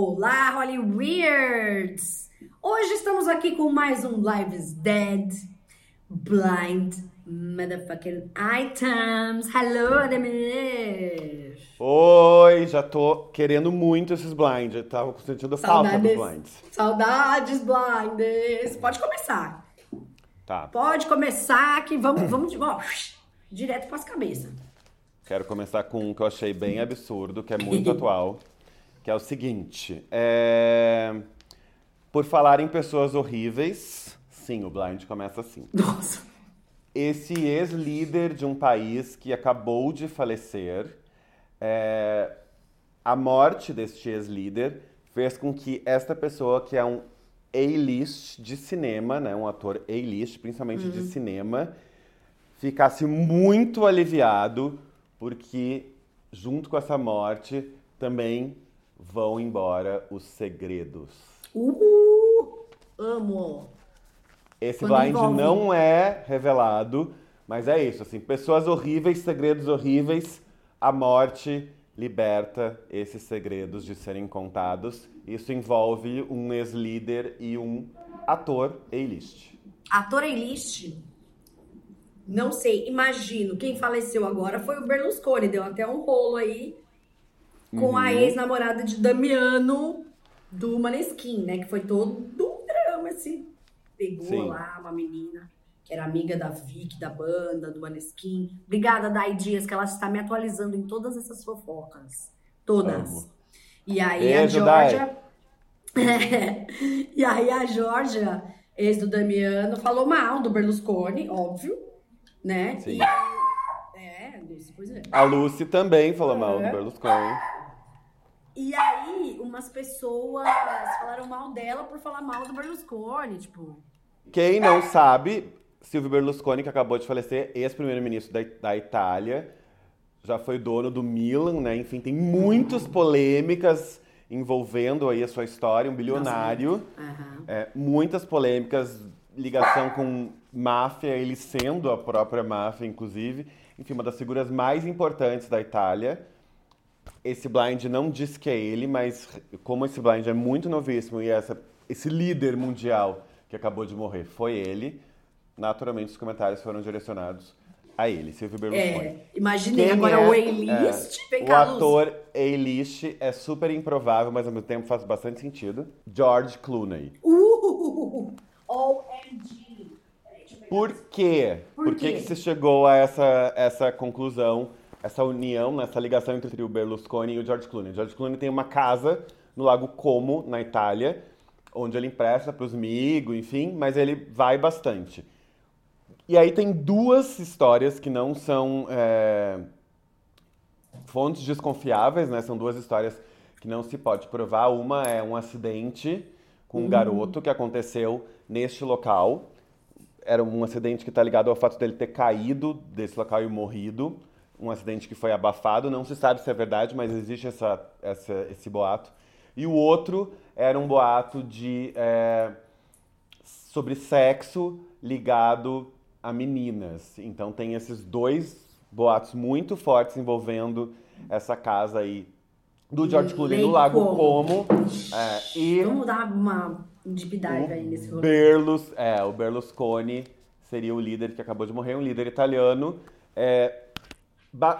Olá, Holly Weirds! Hoje estamos aqui com mais um Lives Dead Blind Motherfucking Items. Hello, Ademir! Oi, já tô querendo muito esses blinds. Eu tava sentindo falta dos blinds. Saudades, blinds. Pode começar. Tá. Pode começar que vamos, vamos de ó, direto pras cabeças. Quero começar com um que eu achei bem absurdo, que é muito atual, que é o seguinte. É... Por falar em pessoas horríveis, sim, o blind começa assim. Nossa. Esse ex-líder de um país que acabou de falecer, é... a morte deste ex-líder fez com que esta pessoa, que é um A-list de cinema, né, um ator A-list, principalmente uhum. de cinema, ficasse muito aliviado porque junto com essa morte também vão embora os segredos. Uh, amo. Esse Quando blind envolve. não é revelado, mas é isso, assim, pessoas horríveis, segredos horríveis, a morte liberta esses segredos de serem contados. Isso envolve um ex-líder e um ator A-list. Ator A-list? Não sei, imagino. Quem faleceu agora foi o Berlusconi, deu até um rolo aí com uhum. a ex-namorada de Damiano do Maneskin, né? Que foi todo um drama, assim. Pegou Sim. lá uma menina que era amiga da Vicky, da banda, do Maneskin. Obrigada, Dai Dias, que ela está me atualizando em todas essas fofocas. Todas. Amo. E aí Beijo, a Georgia. e aí a Georgia, ex do Damiano, falou mal do Berlusconi, óbvio né? Sim. E... É, pois é. A Lucy também falou é. mal do Berlusconi. E aí, umas pessoas falaram mal dela por falar mal do Berlusconi, tipo. Quem não sabe, Silvio Berlusconi, que acabou de falecer, ex-primeiro-ministro da, da Itália, já foi dono do Milan, né? Enfim, tem muitas polêmicas envolvendo aí a sua história, um bilionário. Uhum. É, muitas polêmicas, ligação com máfia, ele sendo a própria máfia, inclusive. Enfim, uma das figuras mais importantes da Itália. Esse blind não diz que é ele, mas como esse blind é muito novíssimo e essa, esse líder mundial que acabou de morrer foi ele, naturalmente os comentários foram direcionados a ele, Silvio Berlusconi. É, imaginei Quem agora é, o A-list. É, o ator A-list é super improvável, mas ao mesmo tempo faz bastante sentido. George Clooney. Uh! OMG! Por quê? Por, Por que, que você chegou a essa, essa conclusão, essa união, essa ligação entre o Berlusconi e o George Clooney? O George Clooney tem uma casa no Lago Como, na Itália, onde ele empresta para os amigos, enfim, mas ele vai bastante. E aí tem duas histórias que não são é, fontes desconfiáveis, né? São duas histórias que não se pode provar. Uma é um acidente com um uhum. garoto que aconteceu neste local era um acidente que está ligado ao fato dele ter caído desse local e morrido. Um acidente que foi abafado, não se sabe se é verdade, mas existe essa, essa esse boato. E o outro era um boato de é, sobre sexo ligado a meninas. Então tem esses dois boatos muito fortes envolvendo essa casa aí do George Clooney no Lago Como. É, e Vamos dar uma deep dive aí nesse rolê. Berlus, é, o Berlusconi seria o líder que acabou de morrer, um líder italiano. É,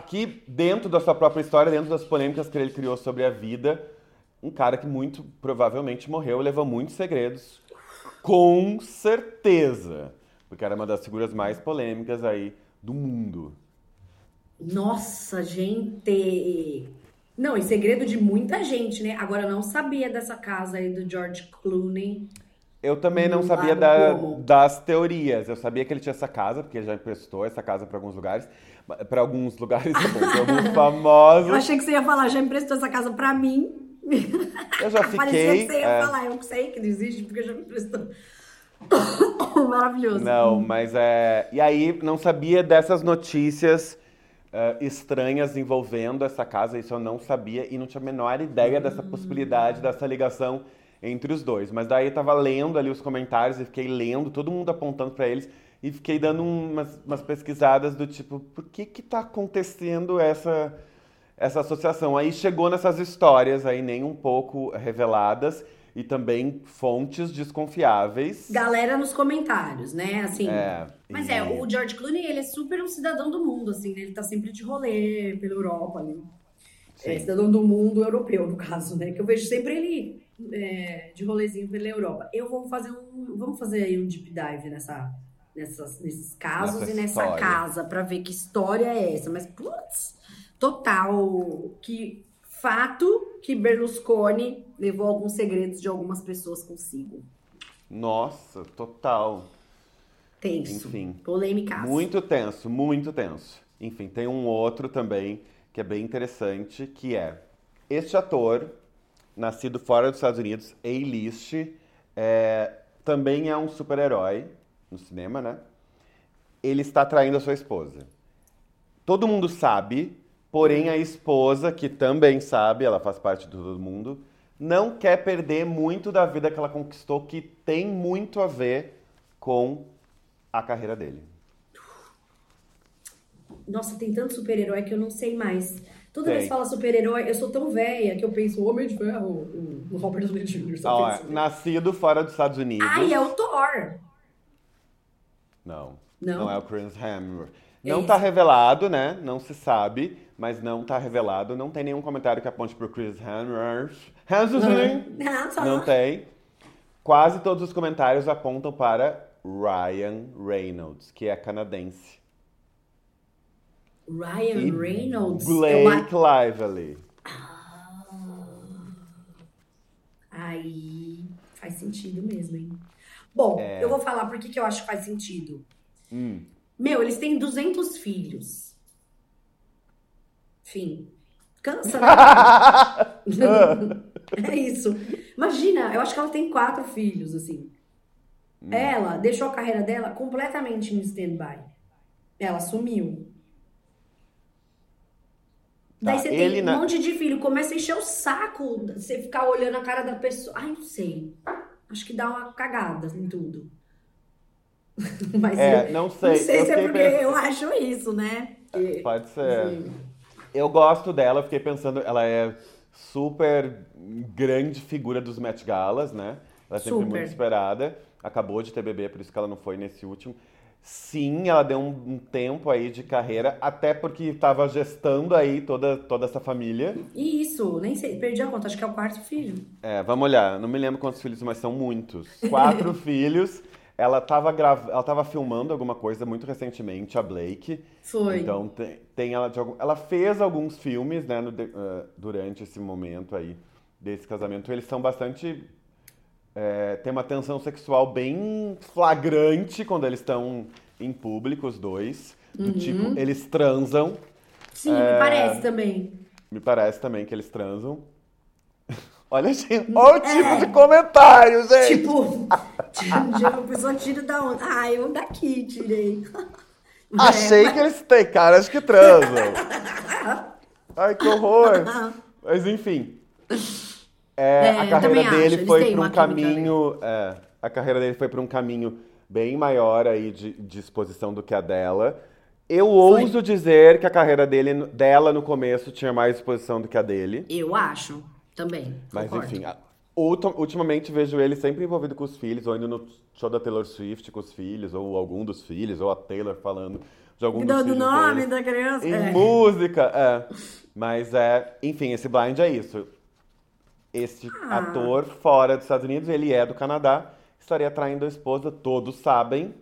que dentro da sua própria história, dentro das polêmicas que ele criou sobre a vida, um cara que muito provavelmente morreu, levou muitos segredos, com certeza, porque era uma das figuras mais polêmicas aí do mundo. Nossa, gente! Não, e segredo de muita gente, né? Agora eu não sabia dessa casa aí do George Clooney. Eu também não sabia da, das teorias. Eu sabia que ele tinha essa casa, porque ele já emprestou essa casa para alguns lugares. Para alguns lugares, para alguns famosos. Eu achei que você ia falar, já emprestou essa casa para mim. Eu já fiquei. Parecia que você ia é... falar, eu sei que não existe, porque já me emprestou. Maravilhoso. Não, mas é. E aí, não sabia dessas notícias uh, estranhas envolvendo essa casa, isso eu não sabia e não tinha a menor ideia dessa possibilidade, dessa ligação entre os dois. Mas daí eu tava lendo ali os comentários e fiquei lendo, todo mundo apontando para eles e fiquei dando umas, umas, pesquisadas do tipo, por que que tá acontecendo essa essa associação. Aí chegou nessas histórias aí nem um pouco reveladas e também fontes desconfiáveis. Galera nos comentários, né? Assim. É, Mas e- é, o George Clooney, ele é super um cidadão do mundo, assim, né? Ele tá sempre de rolê pela Europa ali. É, cidadão do mundo europeu, no caso, né? Que eu vejo sempre ele é, de rolezinho pela Europa. Eu vou fazer um. Vamos fazer aí um deep dive nessa, nessas, nesses casos Nessa e nessa história. casa pra ver que história é essa. Mas, putz, total. Que fato que Berlusconi levou alguns segredos de algumas pessoas consigo. Nossa, total. Tenso. Enfim. Polêmica. Muito tenso, muito tenso. Enfim, tem um outro também que é bem interessante, que é este ator, nascido fora dos Estados Unidos, A-list, é, também é um super-herói no cinema, né? Ele está traindo a sua esposa. Todo mundo sabe, porém a esposa, que também sabe, ela faz parte de todo mundo, não quer perder muito da vida que ela conquistou, que tem muito a ver com a carreira dele. Nossa, tem tanto super-herói que eu não sei mais. Toda Tem. vez que fala super-herói, eu sou tão velha que eu penso Homem de Ferro, o, o Robert Downey Jr. Ó, nascido fora dos Estados Unidos. Ai, é o Thor. Não. Não? Não é o Chris Hemsworth. Não Esse. tá revelado, né? Não se sabe, mas não tá revelado. Não tem nenhum comentário que aponte pro Chris Hemsworth. Hemsworth. Não, Não tem. Quase todos os comentários apontam para Ryan Reynolds, que é canadense. Ryan E Reynolds. Blake Lively. Aí faz sentido mesmo, hein? Bom, É. eu vou falar por que eu acho que faz sentido. Hum. Meu, eles têm 200 filhos. Fim. Cansa, né? é isso. Imagina, eu acho que ela tem quatro filhos, assim. Hum. Ela deixou a carreira dela completamente em stand-by. Ela sumiu. Daí Tá, você ele tem um na- monte de filho, começa a encher o saco, você ficar olhando a cara da pessoa. Ai, não sei. Acho que dá uma cagada em tudo. Mas É, eu- não sei. não sei eu se é porque pensando- eu acho isso, né? Que- Pode ser. Sim. Eu gosto dela, fiquei pensando, ela é super grande figura dos Met Galas, né? Ela é sempre Super. muito esperada. Acabou de ter bebê, por isso que ela não foi nesse último. Sim, ela deu um, um tempo aí de carreira, até porque estava gestando aí toda, toda essa família. E isso, nem sei, perdi a conta, acho que é o quarto filho. É, vamos olhar, não me lembro quantos filhos, mas são muitos. Quatro filhos. Ela estava grav... ela tava filmando alguma coisa muito recentemente, a Blake. Foi. Então tem, tem ela de algum... Ela fez alguns filmes, né, no eh, durante esse momento aí desse casamento. Eles são bastante. É, tem uma tensão sexual bem flagrante quando eles estão em público, os dois. Do Uhum. tipo, eles transam. Sim, É. me parece também. Me parece também que eles transam. Olha, gente, olha o tipo de comentário, gente! Tipo, dia a pessoa tira da onde? Ah, eu daqui tirei. Achei É, que eles têm caras que transam. Ai, que horror. Mas enfim. É, É, a eu carreira acho, dele eles foi para um caminho. é, a carreira dele foi para um caminho bem maior aí de, de exposição do que a dela. Eu Foi. ouso dizer que a carreira dele, dela no começo tinha mais exposição do que a dele. Eu acho, também. Mas concordo. enfim, a- ultim- ultimamente vejo ele sempre envolvido com os filhos, ou indo no show da Taylor Swift com os filhos, ou algum dos filhos, ou a Taylor falando de algum dos Dando o filhos nome deles. da criança. Em é. música, é. Mas é, enfim, esse blind é isso. Esse Ah. ator fora dos Estados Unidos, ele é do Canadá, estaria traindo a esposa, todos sabem.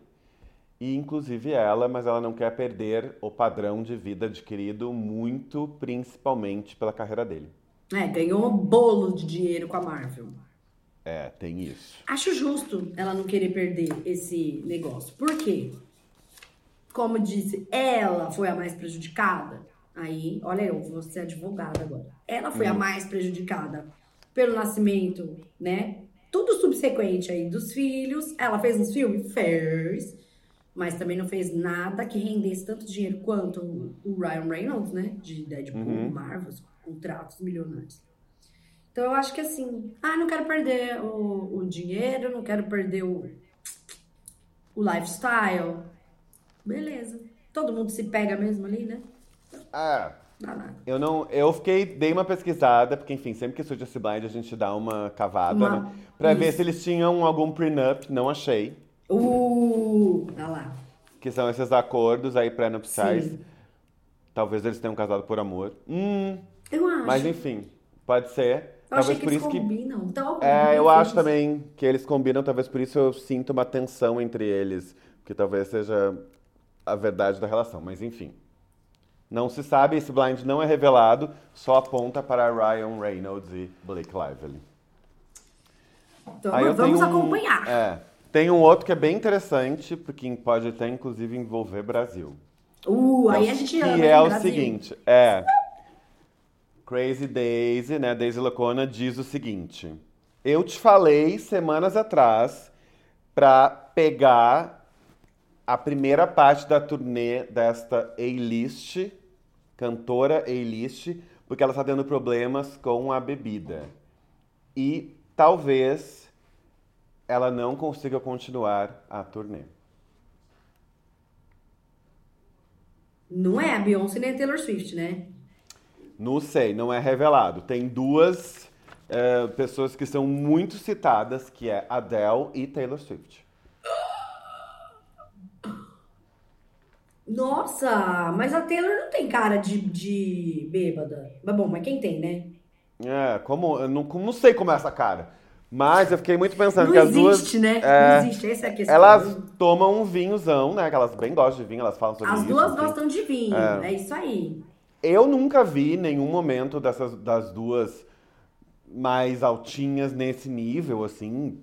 E inclusive ela, mas ela não quer perder o padrão de vida adquirido muito, principalmente pela carreira dele. É, ganhou um bolo de dinheiro com a Marvel. É, tem isso. Acho justo ela não querer perder esse negócio. Por quê? Como disse, ela foi a mais prejudicada. Aí, olha, eu vou ser advogada agora. Ela foi a mais prejudicada pelo nascimento, né? Tudo subsequente aí dos filhos. Ela fez uns filmes? Fez. Mas também não fez nada que rendesse tanto dinheiro quanto o- Ryan Reynolds, né? De Deadpool, Uhum. Marvel, contratos milionários. Então eu acho que assim, ah, não quero perder o, o dinheiro, não quero perder o, o lifestyle. Beleza. Todo mundo se pega mesmo ali, né? Eu não, eu fiquei, dei uma pesquisada, porque enfim, sempre que surge esse blind a gente dá uma cavada, uma... né? Pra Isso. ver se eles tinham algum prenup, não achei. Uh, olha lá. Que são esses acordos aí pré-nupciais. Talvez eles tenham casado por amor. Hum. Eu acho. Mas enfim, pode ser. Eu talvez por isso combinam. que. Então, é, eu acho também que eles combinam, talvez por isso eu sinto uma tensão entre eles. Que talvez seja a verdade da relação, mas enfim. Não se sabe, esse blind não é revelado, só aponta para Ryan Reynolds e Blake Lively. Então, vamos acompanhar. É, tem um outro que é bem interessante, porque pode até inclusive envolver Brasil. Uh, aí a gente ama. Que é o seguinte, é. Crazy Daisy, né? Daisy Lacona diz o seguinte: Eu te falei semanas atrás para pegar a primeira parte da turnê desta A-list, cantora A-list, porque ela está tendo problemas com a bebida. E talvez ela não consiga continuar a turnê. Não é a Beyoncé nem a Taylor Swift, né? Não sei, não é revelado. Tem duas é, pessoas que são muito citadas, que é Adele e Taylor Swift. Nossa, mas a Taylor não tem cara de, de bêbada. Mas bom, mas quem tem, né? É, como, eu não, não sei como é essa cara. Mas eu fiquei muito pensando não que as existe, duas. Né? É, não existe, essa é a questão. Elas tomam um vinhozão, né? Que elas bem gostam de vinho, elas falam sobre as isso. As duas assim. gostam de vinho, é. é. isso aí. Eu nunca vi nenhum momento dessas das duas mais altinhas nesse nível, assim.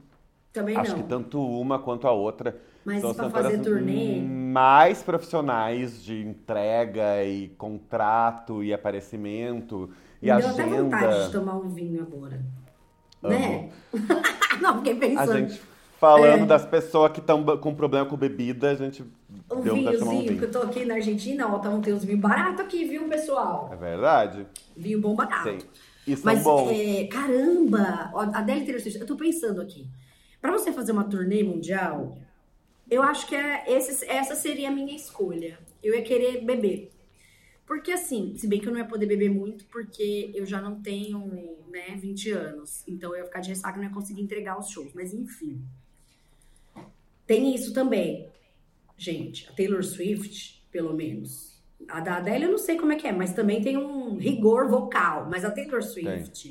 Também Acho não. que tanto uma quanto a outra. Mas são pra fazer turnê. Mais profissionais de entrega e contrato e aparecimento e Me agenda. Deu até vontade de tomar um vinho agora. Né? não, fiquei pensando. A gente falando é. das pessoas que estão com problema com bebida, a gente um deu vinhozinho, um vinho. que eu tô aqui na Argentina, ó, tá um tem uns vinhos baratos aqui, viu, pessoal? É verdade. Vinho bom barato. Sim. São Mas. É, caramba! A Adele Taylor Swift, eu tô pensando aqui. Pra você fazer uma turnê mundial, eu acho que é, esse, essa seria a minha escolha. Eu ia querer beber. Porque assim, se bem que eu não ia poder beber muito, porque eu já não tenho, né, 20 anos. Então eu ia ficar de ressaca e não ia conseguir entregar os shows. Mas enfim. Tem isso também. Gente, a Taylor Swift, pelo menos. A da Adele eu não sei como é que é, mas também tem um rigor vocal. Mas a Taylor Swift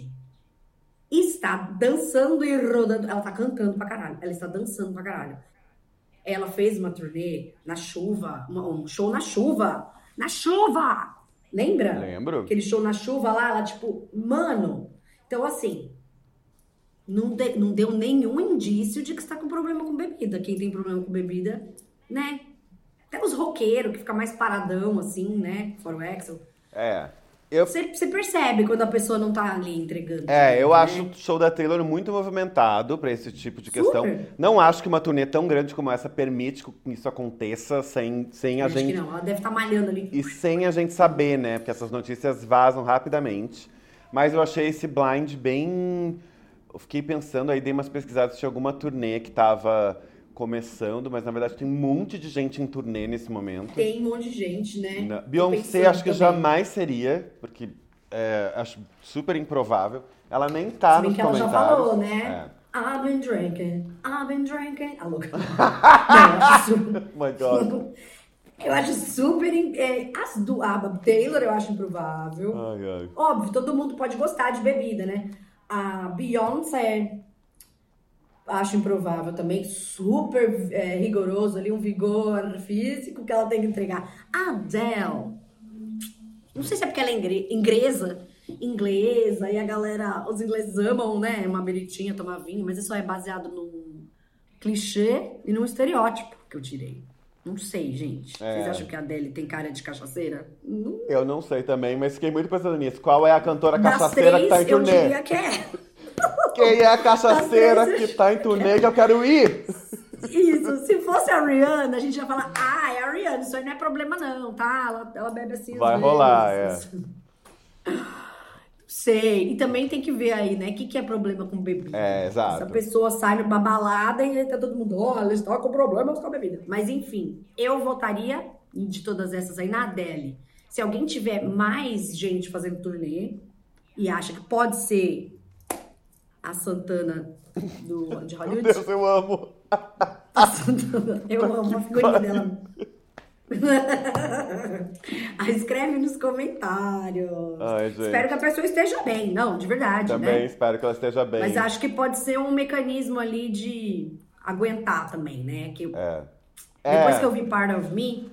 tem. está dançando e rodando. Ela tá cantando pra caralho. Ela está dançando pra caralho. Ela fez uma turnê na chuva, um show na chuva. Na chuva! Lembra? Lembro. Aquele show na chuva lá, ela tipo, mano. Então, assim, não, de, não deu nenhum indício de que está com problema com bebida. Quem tem problema com bebida, né? Até os roqueiros que fica mais paradão, assim, né? Fora o Axel. É. Eu... Você, percebe quando a pessoa não tá ali entregando. É, eu né? acho o show da Taylor muito movimentado para esse tipo de questão. Super. Não acho que uma turnê tão grande como essa permite que isso aconteça sem, sem a acho gente. Que não, ela deve estar tá malhando ali. E sem a gente saber, né? Porque essas notícias vazam rapidamente. Mas eu achei esse blind bem. Eu fiquei pensando aí, dei umas pesquisadas se alguma turnê que tava começando, mas na verdade tem um monte de gente em turnê nesse momento. Tem um monte de gente, né? Na... Beyoncé acho que também. jamais seria, porque é, acho super improvável. Ela nem tá Se nos que comentários. Ela já falou, né? É. I've been drinking, I've been drinking. A louca. My God. Eu acho super. É, as do a Taylor eu acho improvável. Ai, ai. Óbvio, todo mundo pode gostar de bebida, né? A Beyoncé acho improvável também, super é, rigoroso ali, um vigor físico que ela tem que entregar. A Adele, não sei se é porque ela é inglesa, inglesa, e a galera, os ingleses amam, né, uma beritinha, tomar vinho, mas isso é baseado num clichê e num estereótipo que eu tirei. Não sei, gente. É. Vocês acham que a Adele tem cara de cachaceira? Não. Eu não sei também, mas fiquei muito pensando nisso. Qual é a cantora das cachaceira três, que tá em turnê? Eu diria que é. Quem é a cachaceira que tá em turnê que eu quero ir? Isso, se fosse a Rihanna, a gente ia falar, ah, é a Rihanna, isso aí não é problema não, tá? Ela, ela bebe assim Vai rolar, é. Sei. E também tem que ver aí, né? O que, que é problema com bebida. É, exato. Se a pessoa sai numa balada e tá todo mundo, olha, eles estão com problemas com a bebida. Mas enfim, eu votaria de todas essas aí na Adele. Se alguém tiver mais gente fazendo turnê e acha que pode ser a Santana do, de Hollywood. Meu Deus, eu amo. A Santana, eu amo a figurinha dela. Ah, Escreve nos comentários. Ai. Espero que a pessoa esteja bem. Não, de verdade, Também né? espero que ela esteja bem. Mas acho que pode ser um mecanismo ali de aguentar também, né? Que É. depois É, que eu vi Part of Me,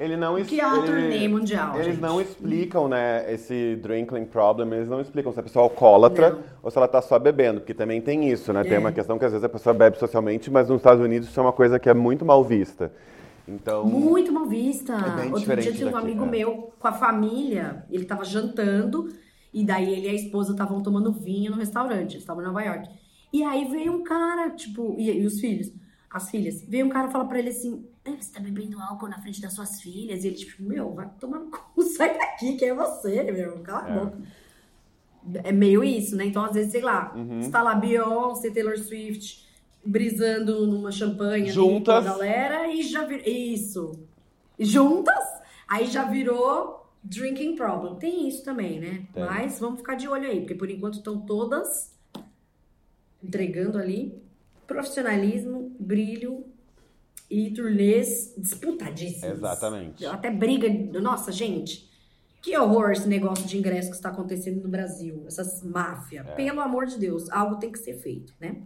ele não que é uma ele- turnê mundial, Eles gente. não explicam, né, esse drinking problem, eles não explicam se a pessoa é alcoólatra Não. ou se ela tá só bebendo, porque também tem isso, né? Tem É. uma questão que às vezes a pessoa bebe socialmente, mas nos Estados Unidos isso é uma coisa que é muito mal vista. Então, Muito mal vista. É bem Outro dia tinha um amigo é. meu com a família, ele tava jantando, e daí ele e a esposa estavam tomando vinho no restaurante, eles estavam em Nova York. E aí veio um cara, tipo, e, e os filhos, as filhas, veio um cara falar pra ele assim: "É, você tá bebendo álcool na frente das suas filhas? E ele, tipo, meu, vai tomar no cu, sai daqui, quem é você, meu? Cala a É. boca. É meio isso, né? Então, às vezes, sei lá, Uhum. está lá Beyoncé, Taylor Swift, brisando numa champanhe ali Juntas. com a galera e já virou. Isso. Juntas, aí já virou drinking problem. Tem isso também, né? Tem. Mas vamos ficar de olho aí, porque por enquanto estão todas entregando ali profissionalismo, brilho e turnês disputadíssimos. Exatamente. Até briga. Nossa, gente. Que horror esse negócio de ingresso que está acontecendo no Brasil. Essas máfias. É. Pelo amor de Deus, algo tem que ser feito, né?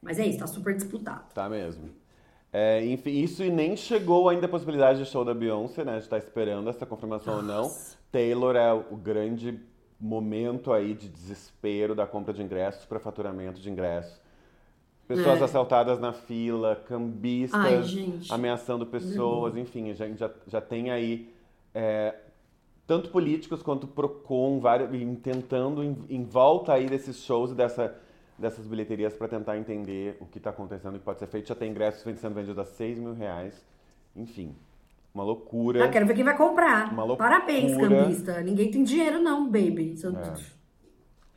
Mas é isso, tá super disputado. Tá mesmo. É, enfim, isso e nem chegou ainda a possibilidade de show da Beyoncé, né? A gente tá esperando essa confirmação ou não. Nossa. Taylor é o grande momento aí de desespero da compra de ingressos para faturamento de ingressos. Pessoas É. assaltadas na fila, cambistas Ai, ameaçando pessoas, enfim, a gente já, já tem aí é, tanto políticos quanto Procon vários, tentando em, em volta aí desses shows e dessa, dessas bilheterias para tentar entender o que está acontecendo e o que pode ser feito. Já tem ingressos sendo vendidos a 6 mil reais. Enfim, uma loucura. Ah, quero ver quem vai comprar. Uma loucura. Parabéns, cambista. Ninguém tem dinheiro, não, baby. É.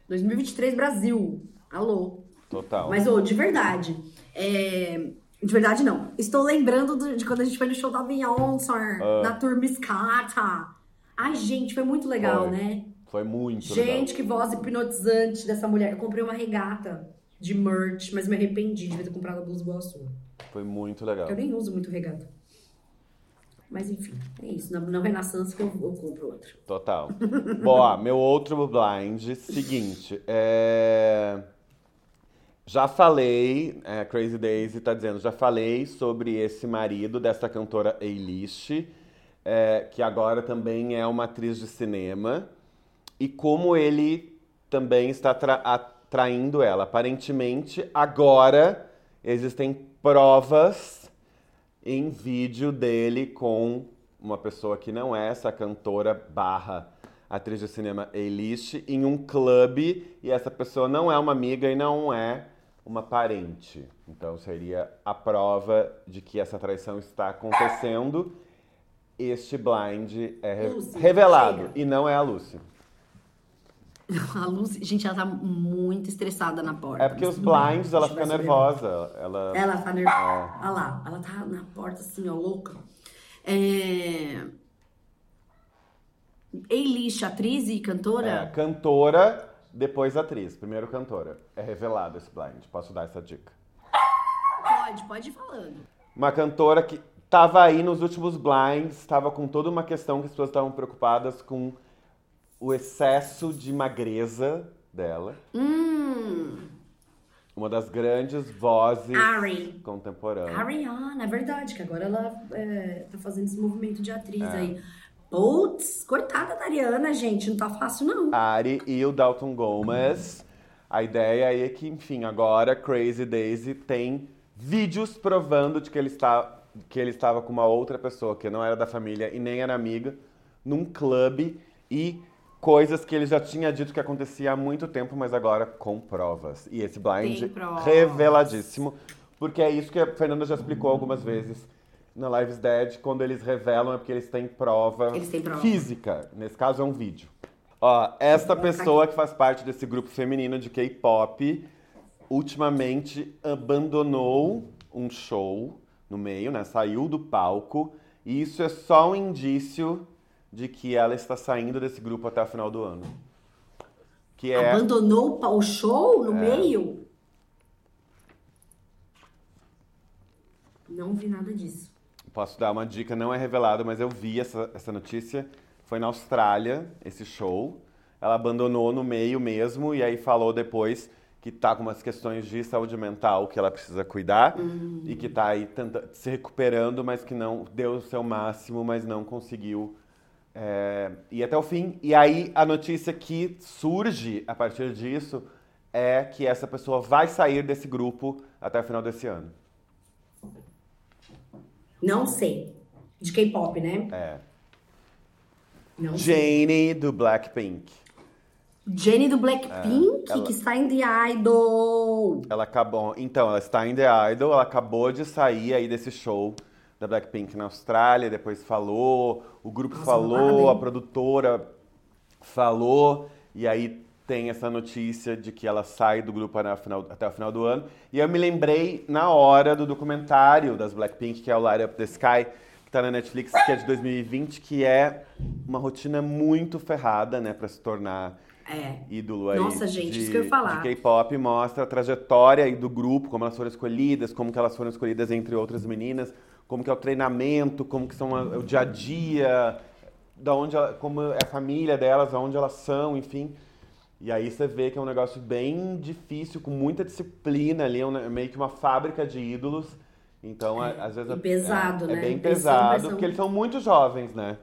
2023 Brasil. Alô. Total. Mas, ô, de verdade. é, De verdade, não. Estou lembrando do- de quando a gente foi no show da Beyoncé, Ah. na Turma Escata. Ai, gente, foi muito legal, Foi. né? Foi muito Gente, que voz hipnotizante dessa mulher. Eu comprei uma regata de merch, mas me arrependi de ter comprado a blusa igual a sua. legal. Foi muito legal. Eu nem uso muito regata. Mas enfim, é isso. Na, na Renaissance que eu, eu compro outra. Total. Bom, ó, meu outro blind, seguinte, é... Já falei, é, Crazy Daisy tá dizendo, já falei sobre esse marido dessa cantora Eilish, é, que agora também é uma atriz de cinema, e como ele também está tra- atraindo ela. Aparentemente, agora existem provas em vídeo dele com uma pessoa que não é essa cantora barra atriz de cinema Eilish em um clube e essa pessoa não é uma amiga e não é uma parente. Então seria a prova de que essa traição está acontecendo. Este blind é re- Lucy, revelado chega. e não é a Lucy. A Lucy, gente, ela tá muito estressada na porta. É porque os blinds ela fica nervosa. Ela, Ela tá nervosa. Olha lá, ela tá na porta assim, ó, louca. É... Eilish, atriz e é cantora? Depois atriz. Primeiro cantora. É revelado esse blind. Posso dar essa dica. Pode, pode ir falando. Uma cantora que estava aí nos últimos blinds, estava com toda uma questão que as pessoas estavam preocupadas com o excesso de magreza dela. Hum, Uma das grandes vozes Ari. contemporâneas. Ariana, é verdade, que agora ela é, tá fazendo esse movimento de atriz É. aí. Putz, coitada da Ariana, gente, não tá fácil não. Ari e o Dalton Gomes. A ideia aí é que, enfim, agora Crazy Daisy tem vídeos provando de que ele, está, que ele estava com uma outra pessoa que não era da família e nem era amiga, num clube e coisas que ele já tinha dito que acontecia há muito tempo, mas agora com provas. E esse blind reveladíssimo, porque é isso que a Fernanda já explicou algumas vezes na Lives Dead, quando eles revelam é porque eles têm prova Eles têm prova. física. Nesse caso é um vídeo. Ó, esta pessoa que faz parte desse grupo feminino de K-pop ultimamente abandonou um show no meio, né? Saiu do palco. E isso é só um indício de que ela está saindo desse grupo até o final do ano. Que é... Abandonou o show no é. meio? Não vi nada disso. Posso dar uma dica, não é revelado, mas eu vi essa, essa notícia. Foi na Austrália, esse show. Ela abandonou no meio mesmo e aí falou depois que tá com umas questões de saúde mental que ela precisa cuidar uhum. e que tá aí tenta, se recuperando, mas que não deu o seu máximo, mas não conseguiu é, ir até o fim. E aí a notícia que surge a partir disso é que essa pessoa vai sair desse grupo até o final desse ano. Não sei. De K-pop, né? É. Não Jane do Blackpink. Jenny do Blackpink, é, ela... que está em The Idol. Ela acabou. Então, ela está em The Idol, ela acabou de sair aí desse show da Blackpink na Austrália, depois falou, o grupo Nossa, falou, a produtora falou, e aí tem essa notícia de que ela sai do grupo final, até o final do ano. E eu me lembrei na hora do documentário das Blackpink, que é o Light Up the Sky, que está na Netflix, que é de 2020, que é uma rotina muito ferrada, né, para se tornar é. ídolo aí. Nossa, gente, de, isso que eu ia falar. K-pop mostra a trajetória aí do grupo, como elas foram escolhidas, como que elas foram escolhidas entre outras meninas, como que é o treinamento, como que são a, o dia a dia, da onde ela, como é a família delas, aonde elas são, enfim. E aí você vê que é um negócio bem difícil, com muita disciplina ali, é um, meio que uma fábrica de ídolos. Então, é, às vezes... E pesado, é, né? É bem pesado, porque eles são muito jovens, né?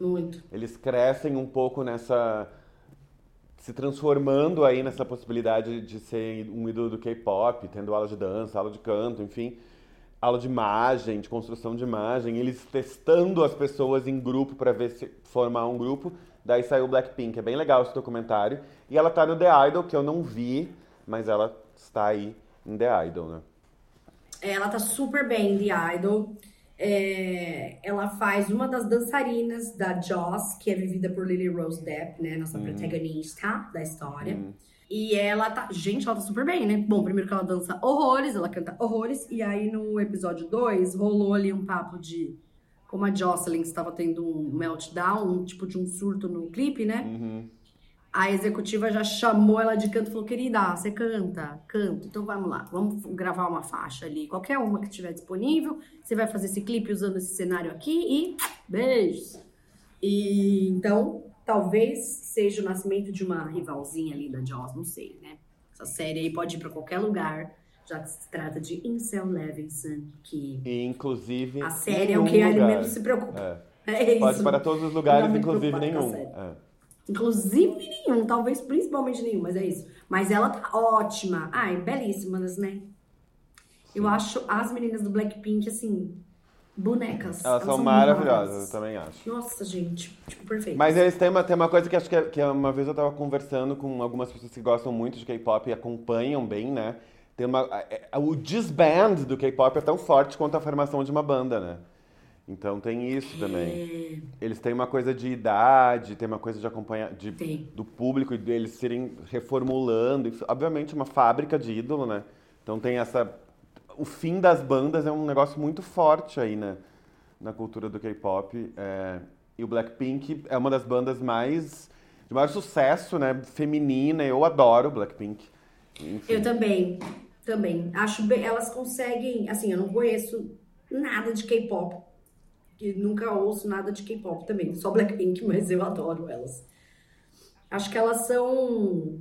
Muito. Eles crescem um pouco nessa se transformando aí nessa possibilidade de ser um ídolo do K-pop, tendo aula de dança, aula de canto, enfim, aula de imagem, de construção de imagem, eles testando as pessoas em grupo para ver se formar um grupo. Daí saiu o Blackpink, é bem legal esse documentário. E ela tá no The Idol, que eu não vi, mas ela está aí em The Idol, né? Ela tá super bem em The Idol. É, ela faz uma das dançarinas da Joss, que é vivida por Lily Rose Depp, né? Nossa uhum. protagonista da história. Uhum. E ela tá. Gente, ela tá super bem, né? Bom, primeiro que ela dança horrores, ela canta horrores. E aí no episódio 2 rolou ali um papo de como a Jocelyn estava tendo um meltdown, um tipo de um surto no clipe, né? Uhum a executiva já chamou ela de canto e falou: querida, você canta? Canto. Então vamos lá, vamos gravar uma faixa ali, qualquer uma que estiver disponível. Você vai fazer esse clipe usando esse cenário aqui e beijos. E então, talvez seja o nascimento de uma rivalzinha ali da Joss, não sei, né? Essa série aí pode ir para qualquer lugar. Já que se trata de Incel Levinson, que. E, inclusive. A série é o que ele se preocupa. É. é isso. Pode para todos os lugares, inclusive nenhum. É. Inclusive nenhum, talvez principalmente nenhum, mas é isso. Mas ela tá ótima. Ai, belíssimas, né? Sim. Eu acho as meninas do Blackpink, assim, bonecas. Elas, elas são, são, maravilhosas, eu também acho. Nossa, gente, tipo, perfeito. Mas eles têm uma, têm uma coisa que acho que, é, que é, uma vez eu tava conversando com algumas pessoas que gostam muito de K-pop e acompanham bem, né? Tem uma, o disband do K-pop é tão forte quanto a formação de uma banda, né? Então tem isso também. É... Eles têm uma coisa de idade, tem uma coisa de acompanhar de, do público e deles serem reformulando. Obviamente uma fábrica de ídolo, né? Então tem essa o fim das bandas é um negócio muito forte aí, né? Na cultura do K-pop. É... E o Blackpink é uma das bandas mais de maior sucesso, né? Feminina. Eu adoro Blackpink. Enfim. Eu também, também. Acho bem, elas conseguem, assim, eu não conheço nada de K-pop que nunca ouço nada de K-pop também, só Blackpink, mas eu adoro elas. Acho que elas são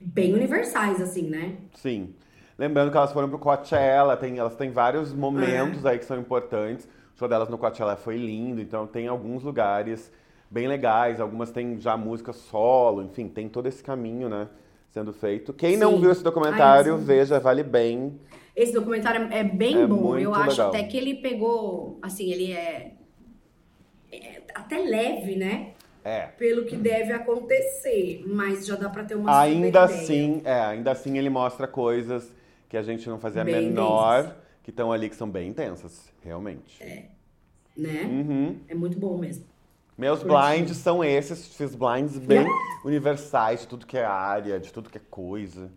bem universais, assim, né? Sim. Lembrando que elas foram pro Coachella, tem, elas têm vários momentos é. aí que são importantes. O show delas no Coachella foi lindo, então tem alguns lugares bem legais, algumas têm já música solo, enfim, tem todo esse caminho, né, sendo feito. Quem Sim. não viu esse documentário, Ai, veja, vale bem esse documentário é bem é bom. Eu acho legal. até que ele pegou, assim, ele é, é até leve, né? É. Pelo que deve acontecer, mas já dá para ter uma Ainda assim, é, ainda assim ele mostra coisas que a gente não fazia bem menor, densas. que estão ali que são bem intensas, realmente. É. Né? Uhum. É muito bom mesmo. Meus blinds são esses, fiz blinds bem universais, de tudo que é área, de tudo que é coisa.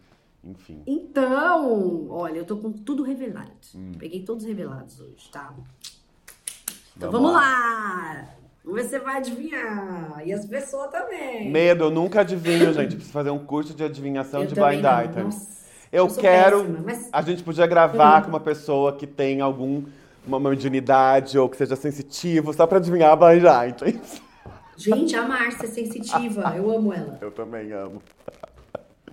Enfim. Então, olha, eu tô com tudo revelado. Hum. Peguei todos revelados hoje, tá? Então vamos, vamos lá. lá. Vamos ver se você vai adivinhar. E as pessoas também. Medo, eu nunca adivinho, gente. Preciso fazer um curso de adivinhação Eu de blind items. Nossa, Eu, eu quero. péssima, mas- A gente podia gravar Hum. com uma pessoa que tem algum uma mediunidade ou que seja sensitivo, só pra adivinhar blind items. Gente, a Márcia é sensitiva. Eu amo ela. Eu também amo.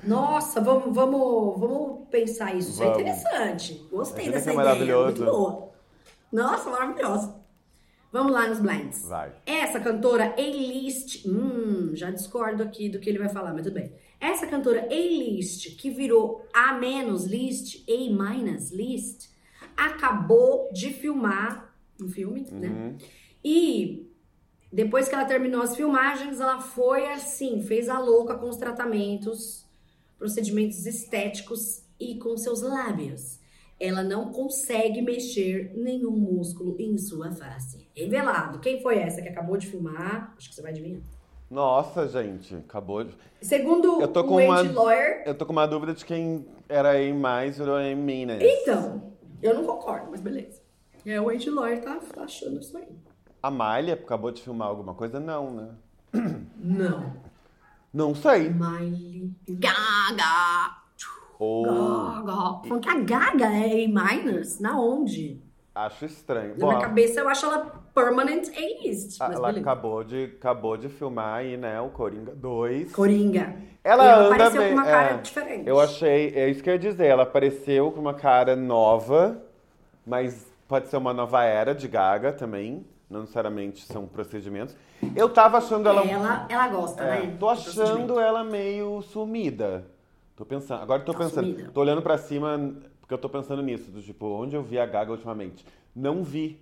Nossa, vamos, vamos, vamos pensar isso. Isso é Vamos. interessante. Gostei Imagina dessa é ideia. maravilhoso. Muito boa. Nossa, maravilhosa. Vamos lá nos blinds. Vai. Essa cantora A-list, hum, já discordo aqui do que ele vai falar, mas tudo bem. Essa cantora A-list, que virou A- list, A- list, acabou de filmar um filme, né? Uhum. E depois que ela terminou as filmagens, ela foi assim, fez a louca com os tratamentos, procedimentos estéticos e com seus lábios. Ela não consegue mexer nenhum músculo em sua face. Revelado. Quem foi essa que acabou de filmar? Acho que você vai adivinhar. Nossa, gente, acabou de. Segundo Eu tô o com Ed uma- Lawyer, Eu tô com uma dúvida de quem era em mais virou em Minas. então, eu não concordo, mas beleza. É, o Ed Lawyer tá, tá achando isso aí. A Miley acabou de filmar alguma coisa? Não, né? Não. Não sei. Miley. Gaga. Ou. Gaga. Falando que a Gaga é A-minus? Na onde? Acho estranho. Na Bom, minha cabeça eu acho ela permanent A-list. a- Mas ela beleza. acabou de, acabou de filmar aí, né? O Coringa 2. Coringa. Ela ela anda apareceu bem- com uma cara é, diferente. Eu achei, é isso que eu ia dizer, ela apareceu com uma cara nova, mas pode ser uma nova era de Gaga também, não necessariamente são procedimentos. Eu tava achando ela, É, ela, ela gosta, é, né? tô achando ela meio sumida. Tô pensando, agora tô Tá pensando, sumida. tô olhando pra cima porque eu tô pensando nisso, do tipo, onde eu vi a Gaga ultimamente? Não vi.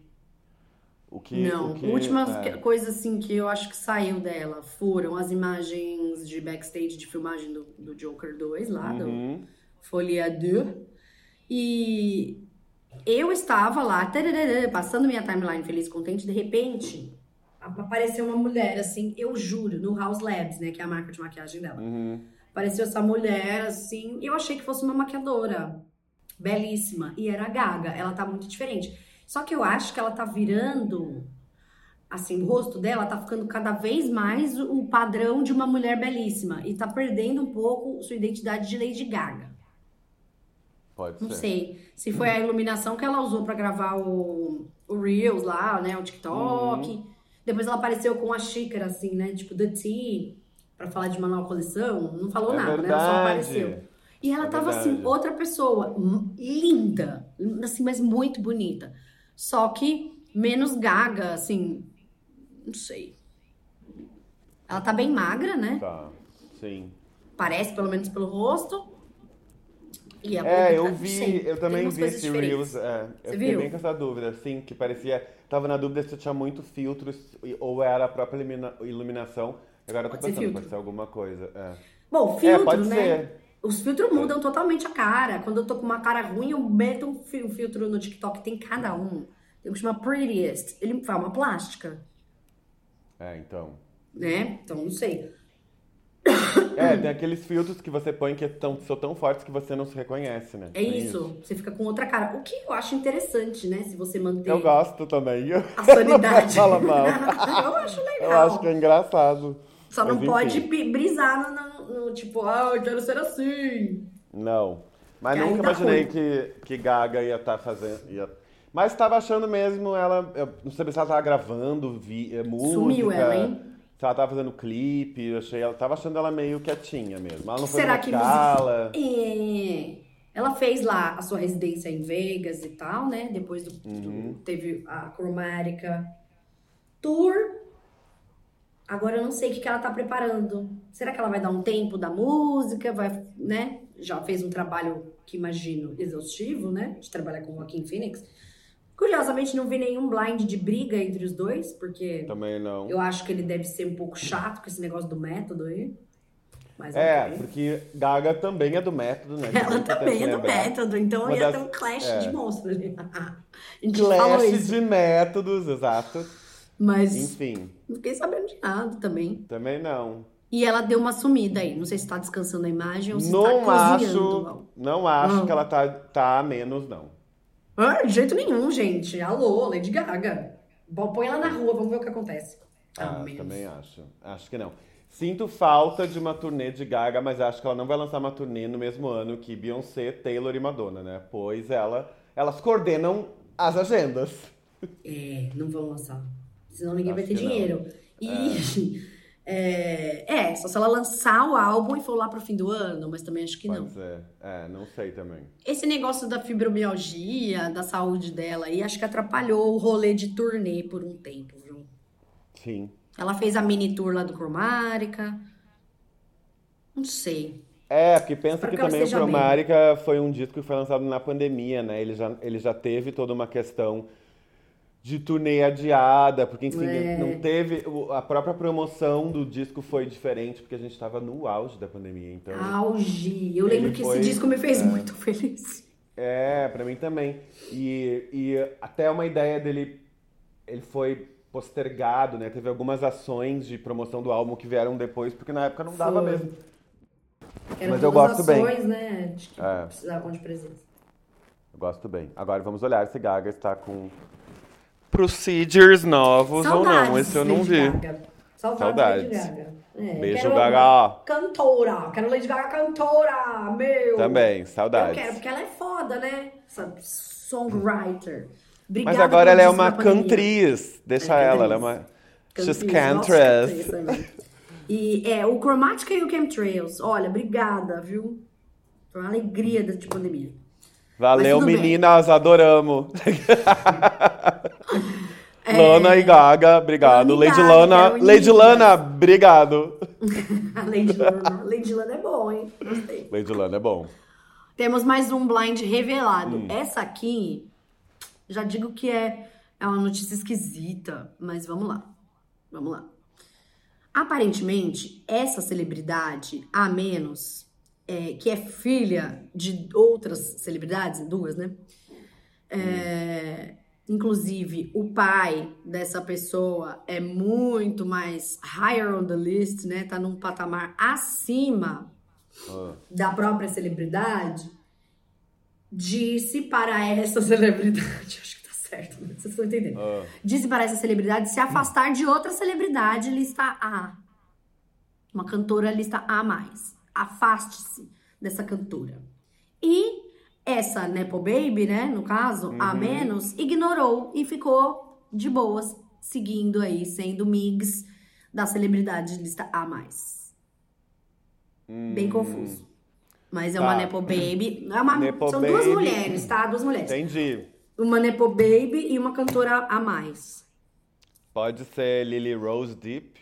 O que, Não, o que, últimas é. coisas assim que eu acho que saiu dela foram as imagens de backstage de filmagem do, do Joker 2 lá, do Uhum. Folia 2. E eu estava lá, tararara, passando minha timeline feliz, contente, de repente apareceu uma mulher, assim, eu juro, no House Labs, né, que é a marca de maquiagem dela. Uhum. Apareceu essa mulher, assim, eu achei que fosse uma maquiadora. Belíssima. E era a Gaga. Ela tá muito diferente. Só que eu acho que ela tá virando. Assim, o rosto dela tá ficando cada vez mais o padrão de uma mulher belíssima. E tá perdendo um pouco sua identidade de Lady Gaga. Pode Não ser. sei se foi a iluminação que ela usou pra gravar o, o Reels lá, né? O TikTok. Uhum. Depois ela apareceu com a xícara, assim, né? Tipo, The Tea, pra falar de uma nova coleção. Não falou É nada, né? Ela só verdade. apareceu. E ela É tava assim, verdade. outra pessoa, hum, linda, assim, mas muito bonita. Só que menos gaga, assim, não sei. Ela tá bem magra, né? Tá, sim. Parece, pelo menos pelo rosto. E a É, eu não vi, eu também vi esse. Reels. É, eu Você fiquei viu? bem com essa dúvida, assim, que parecia. Tava na dúvida se tinha muito filtro e- ou era a própria ilumina- iluminação. Agora eu tô Pode ser pensando, filtro. pode ser alguma coisa. É, Bom, filtro, é pode né? ser. Os filtros mudam totalmente a cara. Quando eu tô com uma cara ruim, eu meto um fi- um filtro no TikTok. Tem cada um. Tem um que chama Prettiest. Ele faz uma plástica, É, então. né? Então, não sei. É, tem aqueles filtros que você põe que tão, são tão fortes que você não se reconhece, né? É Tem isso. Você fica com outra cara. O que eu acho interessante, né? Se você manter Eu gosto também. a sanidade. Fala mal. eu acho legal. Eu acho que é engraçado. Só não Mas, pode enfim. pi- brisar no, no- tipo, ah, eu quero ser assim. Não. Mas nunca imaginei ruim. que, que Gaga ia estar fazendo. Ia... Mas tava achando mesmo ela. Eu não sabia se ela tava gravando vi, eh, música. Sumiu ela, hein? Se ela tava fazendo clipe. Eu achei, ela tava achando ela meio quietinha mesmo. Ela não foi Será que escala. É. Ela fez lá a sua residência em Vegas e tal, né? Depois do, do- Uhum. teve a Chromatica Tour. Agora eu não sei o que, que ela tá preparando. Será que ela vai dar um tempo da música? Vai, né? Já fez um trabalho que imagino exaustivo, né? De trabalhar com o Joaquim Phoenix. Curiosamente, não vi nenhum blind de briga entre os dois, porque Também não. eu acho que ele deve ser um pouco chato com esse negócio do método aí. Mas É, ok. porque Gaga também é do método, né? Ela também é do lembrar. método, então Uma ia das- ter um clash é. de monstros ali. Clash de métodos, exato. Mas Enfim, não fiquei sabendo de nada também. também não. E ela deu uma sumida aí. Não sei se tá descansando a imagem ou se Não tá acho, cozinhando. não acho Ah. que ela tá, tá a menos, não. Ah, de jeito nenhum, gente. Alô, Lady Gaga. Põe ela na rua, vamos ver o que acontece. Ah, também acho. Acho que não. Sinto falta de uma turnê de Gaga, mas acho que ela não vai lançar uma turnê no mesmo ano que Beyoncé, Taylor e Madonna, né? Pois ela, elas coordenam as agendas. É, não vão lançar. Senão ninguém vai Acho ter que não. dinheiro. E. É. é, só se ela lançar o álbum e for lá pro fim do ano, mas também acho que não. Pode ser. É, não sei também. Esse negócio da fibromialgia, da saúde dela aí, acho que atrapalhou o rolê de turnê por um tempo, viu? Sim. Ela fez a mini tour lá do Cromárica. Não sei. É, porque pensa que que também o esteja bem. Foi um disco que foi lançado na pandemia, né? Ele já, ele já teve toda uma questão de turnê adiada, porque enfim, É. não teve. A própria promoção do disco foi diferente, porque a gente estava no auge da pandemia. Então, Auge. Eu lembro que foi- esse disco me fez é. muito feliz. É, pra mim também. E, e até uma ideia dele, ele foi postergado, né? Teve algumas ações de promoção do álbum que vieram depois, porque na época não dava Foi. mesmo. Eram Mas eu gosto bem. ações, né? De que É. precisavam de presença. Eu gosto bem. Agora vamos olhar se Gaga está com procedures novos ou não. Esse eu não Lady vi. Gaga. Saudades, Saudades. Lady Gaga. É, Beijo, quero Gaga. Cantora. Quero Lady Gaga cantora, meu. Também, Eu saudades. quero, porque ela é foda, né? Essa songwriter. Obrigada Mas agora ela é uma cantriz. Deixa É, ela, ela é uma. She's Cantriz, nossa, cantress. E é, o Chromatica e o Chemtrails. Olha, obrigada, viu? Foi uma alegria de pandemia. Valeu, tudo bem. meninas, adoramos. É. Lana e Gaga, obrigado. Lana Lady Gaga, Lana, quero Lady. Lana, obrigado. Lady Lana. Lady Lana é bom, hein? Gostei. Lady Lana é bom. Temos mais um blind revelado. Hum. Essa aqui, já digo que é, é uma notícia esquisita, mas vamos lá. Vamos lá. Aparentemente, essa celebridade, a menos, é, que é filha de outras celebridades, duas, né? É, inclusive, o pai dessa pessoa é muito mais higher on the list, né? Tá num patamar acima Ah, da própria celebridade disse para essa celebridade, acho que tá certo, vocês estão entendendo. ah. Disse para essa celebridade se afastar de outra celebridade lista A. Uma cantora lista A mais. Afaste-se dessa cantora. E essa Nepo Baby, né, no caso, A menos, ignorou e ficou de boas, seguindo aí, sendo migs da celebridade lista A mais. Bem confuso. Mas é uma Hum. Tá. Nepo Baby. É uma, Nepo são duas Baby. mulheres, tá? Duas mulheres. Entendi. Uma Nepo Baby e uma cantora a mais. Pode ser Lily Rose Deep?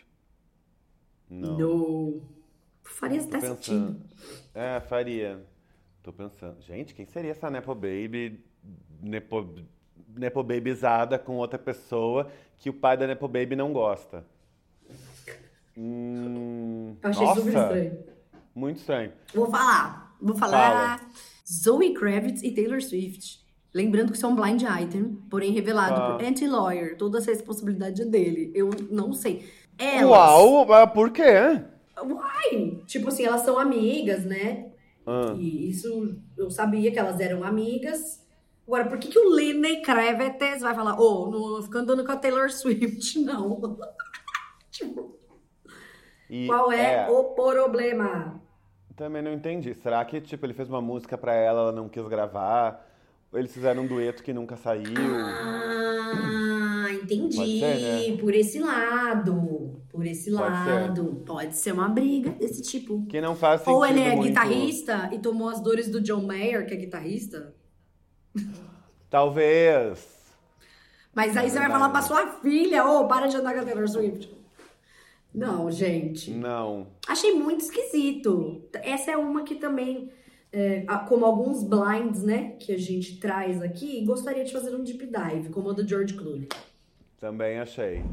Não. No. Faria Tô sentido. pensando. É, faria. Tô pensando. Gente, quem seria essa Nepo Baby? Nepo, Nepo Babyzada com outra pessoa que o pai da Nepo Baby não gosta? Hum, Eu achei super nossa, estranho. muito estranho. Vou falar. Vou falar. Zoe Kravitz e Taylor Swift. Lembrando que isso é um blind item, porém revelado Ah. por Anti-Lawyer. Toda essa responsabilidade é dele. Eu não sei. Elas. Uau, por quê? Uai! Tipo assim, elas são amigas, né? Ah, E isso eu sabia que elas eram amigas. Agora, por que, que o Lenny Kravitz vai falar, ô, não fica andando com a Taylor Swift, não? tipo, e qual é, o problema? Também não entendi. Será que, tipo, ele fez uma música pra ela, ela não quis gravar? Ou eles fizeram um dueto que nunca saiu? Ah, entendi. Ser, né? Por esse lado. Por esse Pode lado. Pode ser uma briga desse tipo. Que não faz Ou ele é muito. guitarrista e tomou as dores do John Mayer, que é guitarrista. Talvez. Mas aí você vai verdade. falar pra sua filha, ô, para de andar com a Taylor Swift. Não, gente. Não. Achei muito esquisito. Essa é uma que também, é, a- como alguns blinds, né, que a gente traz aqui, gostaria de fazer um deep dive, como o do George Clooney. Também achei.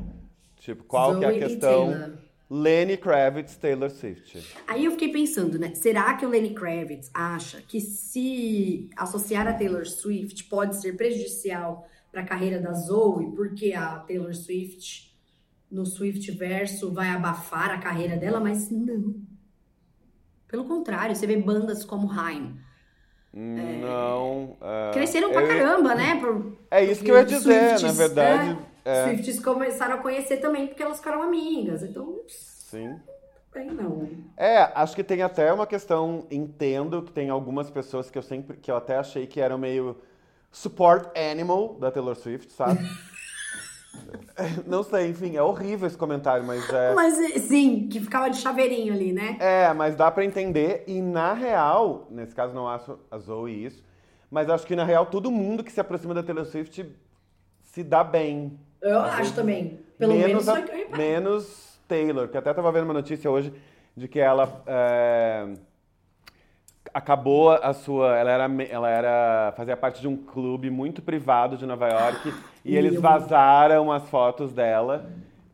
Tipo, qual que é Zoe a questão? Taylor. Lenny Kravitz, Taylor Swift. Aí eu fiquei pensando, né? Será que o Lenny Kravitz acha que se associar a Taylor Swift pode ser prejudicial para a carreira da Zoe, porque a Taylor Swift no Swift verso vai abafar a carreira dela, mas não. Pelo contrário, você vê bandas como Haim. Não. é, Cresceram pra eu- caramba, né? Por- É isso que eu ia dizer, Swifts, na verdade. né? É. Swifts começaram a conhecer também porque elas ficaram amigas. Então. Sim. Bem, não. É, acho que tem até uma questão. Entendo que tem algumas pessoas que eu sempre. que eu até achei que eram meio support animal da Taylor Swift, sabe? Não sei, enfim, é horrível esse comentário, mas é. Mas sim, que ficava de chaveirinho ali, né? É, mas dá para entender. E na real, nesse caso não acho a Zoe isso, mas acho que na real todo mundo que se aproxima da Taylor Swift se dá bem. Eu acho também. Pelo menos, menos, a, menos Taylor, que até tava vendo uma notícia hoje de que ela. É acabou a sua. Ela era, ela era. fazia parte de um clube muito privado de Nova York e eles vazaram as fotos dela.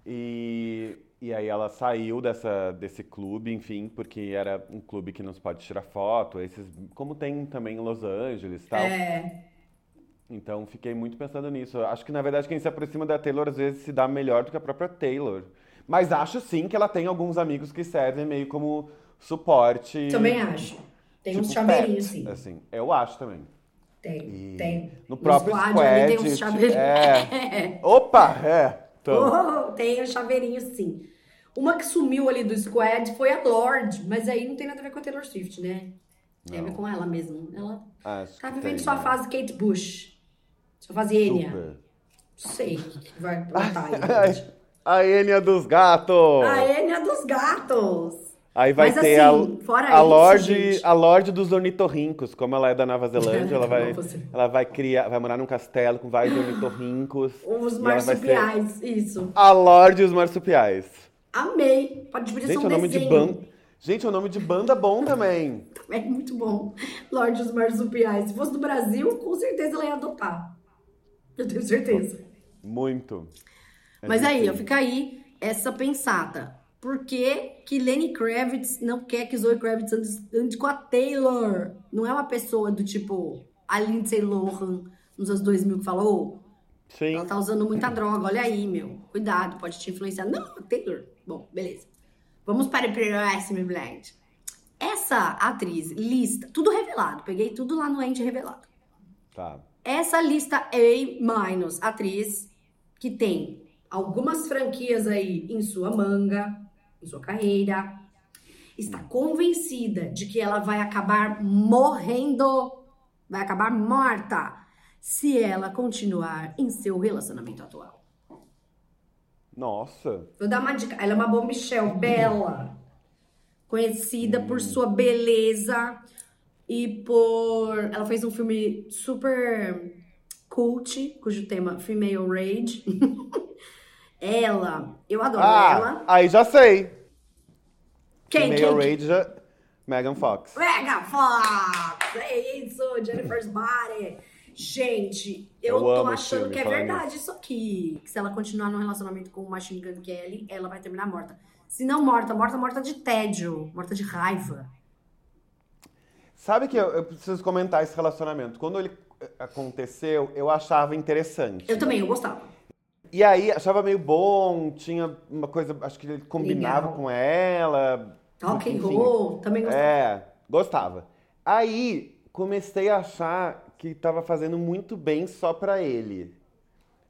E, e aí ela saiu dessa, desse clube, enfim, porque era um clube que não se pode tirar foto, esses, como tem também em Los Angeles e tal. É. Então fiquei muito pensando nisso. Acho que na verdade quem se aproxima da Taylor às vezes se dá melhor do que a própria Taylor. Mas acho sim que ela tem alguns amigos que servem meio como suporte. Também acho. Tem tipo uns chaveirinhos, sim. Assim, eu acho também. Tem, e tem. No próprio squad, squad tem uns chaveirinhos. É. Opa, é. Então. Oh, tem os chaveirinhos, sim. Uma que sumiu ali do squad foi a Lorde, mas aí não tem nada a ver com a Taylor Swift, né? Tem a ver com ela mesmo. Ela Acho tá vivendo tem, sua né? fase Kate Bush. Sua fase Enya. Não sei que vai plantar aí. A Enya dos gatos! A Enya dos gatos! Aí vai Mas, ter assim, a, a, Lorde, a Lorde dos ornitorrincos, como ela é da Nova Zelândia, ela vai, ela vai criar, vai morar num castelo com vários ornitorrincos. Os marsupiais, isso. A Lorde e os marsupiais. Amei. Pode pedir Gente, um é nome desenho. de banda. Gente, é o nome de banda bom também. também muito bom. Lorde dos marsupiais. Se fosse do Brasil, com certeza ela ia adotar. Eu tenho certeza. Muito. É Mas aí, ó, fica aí essa pensada por que, que Lenny Kravitz não quer que Zoe Kravitz ande, ande, com a Taylor? Não é uma pessoa do tipo a Lindsay Lohan nos anos 2000 que falou, Sim. ela tá usando muita droga, olha aí, meu. Cuidado, pode te influenciar. Não, Taylor. Bom, beleza. Vamos para o próximo blind. Essa atriz lista, tudo revelado, peguei tudo lá no End revelado. Tá. Essa lista A- atriz que tem algumas franquias aí em sua manga, em sua carreira, está convencida de que ela vai acabar morrendo, vai acabar morta, se ela continuar em seu relacionamento atual. Nossa. Vou dar uma dica. Ela é uma boa Michelle, bela. Conhecida hum. por sua beleza e por. Ela fez um filme super cult, cujo tema Female Rage. Ela, eu adoro ah, ela. Aí já sei. Quem? Female quem? Rage, Megan Fox. Megan Fox! É isso, Jennifer's Body. Gente, eu, eu tô achando que é verdade isso aqui. Que se ela continuar no relacionamento com o Machine Gun Kelly, ela vai terminar morta. Se não morta, morta, morta de tédio, morta de raiva. Sabe que eu, eu preciso comentar esse relacionamento. Quando ele eh, aconteceu, eu achava interessante. Eu também, eu gostava. E aí, achava meio bom, tinha uma coisa, acho que ele combinava Legal. com ela. Rock and roll, também gostava. É, gostava. Aí, comecei a achar que tava fazendo muito bem só pra ele.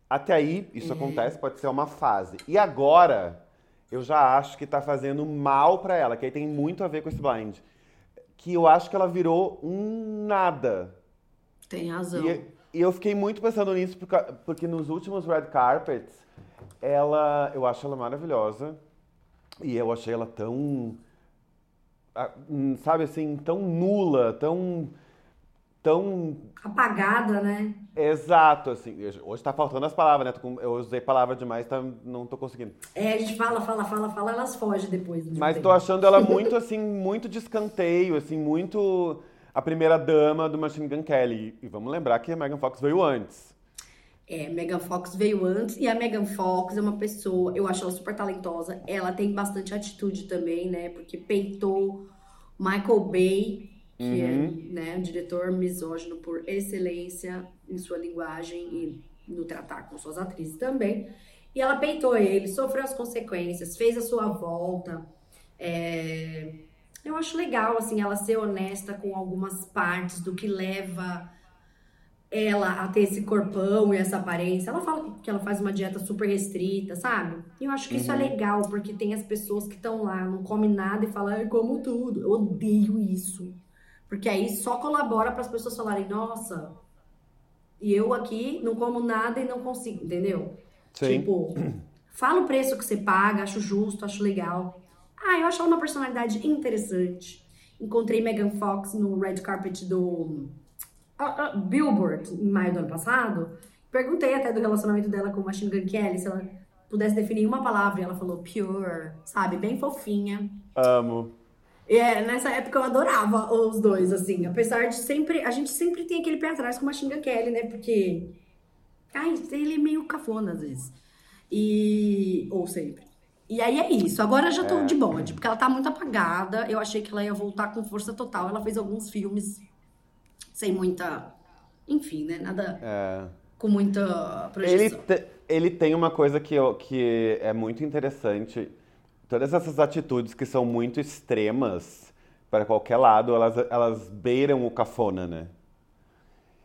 Até aí, isso é. acontece, pode ser uma fase. E agora, eu já acho que tá fazendo mal pra ela, que aí tem muito a ver com esse blind. Que eu acho que ela virou um nada. Tem razão. E, e eu fiquei muito pensando nisso, porque, porque nos últimos red carpets, ela, eu acho ela maravilhosa. E eu achei ela tão, hum, sabe assim, tão nula, tão tão apagada, né? Exato, assim. Hoje tá faltando as palavras, né? Eu usei palavra demais, tá, não tô conseguindo. É, a gente fala, fala, fala, fala, elas fogem depois. Mas tô achando ela muito assim, muito de escanteio, assim, muito a primeira dama do Machine Gun Kelly. E vamos lembrar que a Megan Fox veio antes. É, Megan Fox veio antes e a Megan Fox é uma pessoa, eu acho ela super talentosa. Ela tem bastante atitude também, né? Porque peitou Michael Bay, que é, uhum. é né, um diretor misógino por excelência em sua linguagem e no tratar com suas atrizes também. E ela peitou ele, sofreu as consequências, fez a sua volta. É, eu acho legal, assim, ela ser honesta com algumas partes do que leva ela a ter esse corpão e essa aparência. Ela fala que ela faz uma dieta super restrita, sabe? E eu acho que isso é legal, porque tem as pessoas que estão lá, não comem nada e falam, eu como tudo. Eu odeio isso. Porque aí só colabora para as pessoas falarem, nossa, e eu aqui não como nada e não consigo, entendeu? Sim. Tipo, fala o preço que você paga, acho justo, acho legal. Ah, eu acho ela uma personalidade interessante. Encontrei Megan Fox no red carpet do ah, ah, Billboard em maio do ano passado. Perguntei até do relacionamento dela com Machine Gun Kelly, se ela pudesse definir uma palavra, e ela falou pure, sabe? Bem fofinha. Amo. E é, nessa época eu adorava os dois, assim. Apesar de sempre. A gente sempre tem aquele pé atrás com Machine Gun Kelly, né? Porque. Ai, ele é meio cafona às vezes. E. Ou sempre. E aí é isso. Agora eu já tô É. de bode, porque ela tá muito apagada. Eu achei que ela ia voltar com força total. Ela fez alguns filmes sem muita. Enfim, né? Nada É. com muita Ele, projeção. te- ele tem uma coisa que, eu- que é muito interessante. Todas essas atitudes que são muito extremas para qualquer lado, elas, elas beiram o cafona, né?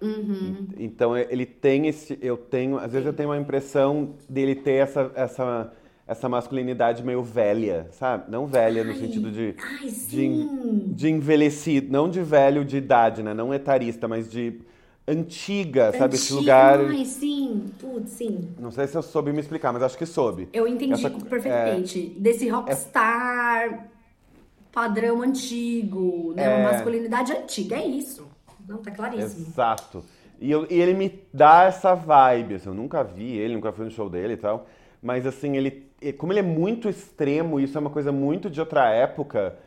Uhum. Então ele tem esse, eu tenho, às vezes eu tenho uma impressão dele ter essa, essa, essa masculinidade meio velha, sabe? Não velha no Ai, sentido de, Ai, de, de envelhecido, não de velho de idade, né? Não etarista, mas de antiga, sabe? Esse lugar. Ai, sim. Putz, sim. Não sei se eu soube me explicar, mas acho que soube. Eu entendi Essa- perfeitamente. Desse rockstar padrão antigo, né? Uma É. masculinidade antiga. É isso. Não, tá claríssimo. Exato. E, eu- e ele me dá essa vibe, assim, eu nunca vi ele, nunca fui no show dele e tal, mas assim, ele, como ele é muito extremo, isso é uma coisa muito de outra época,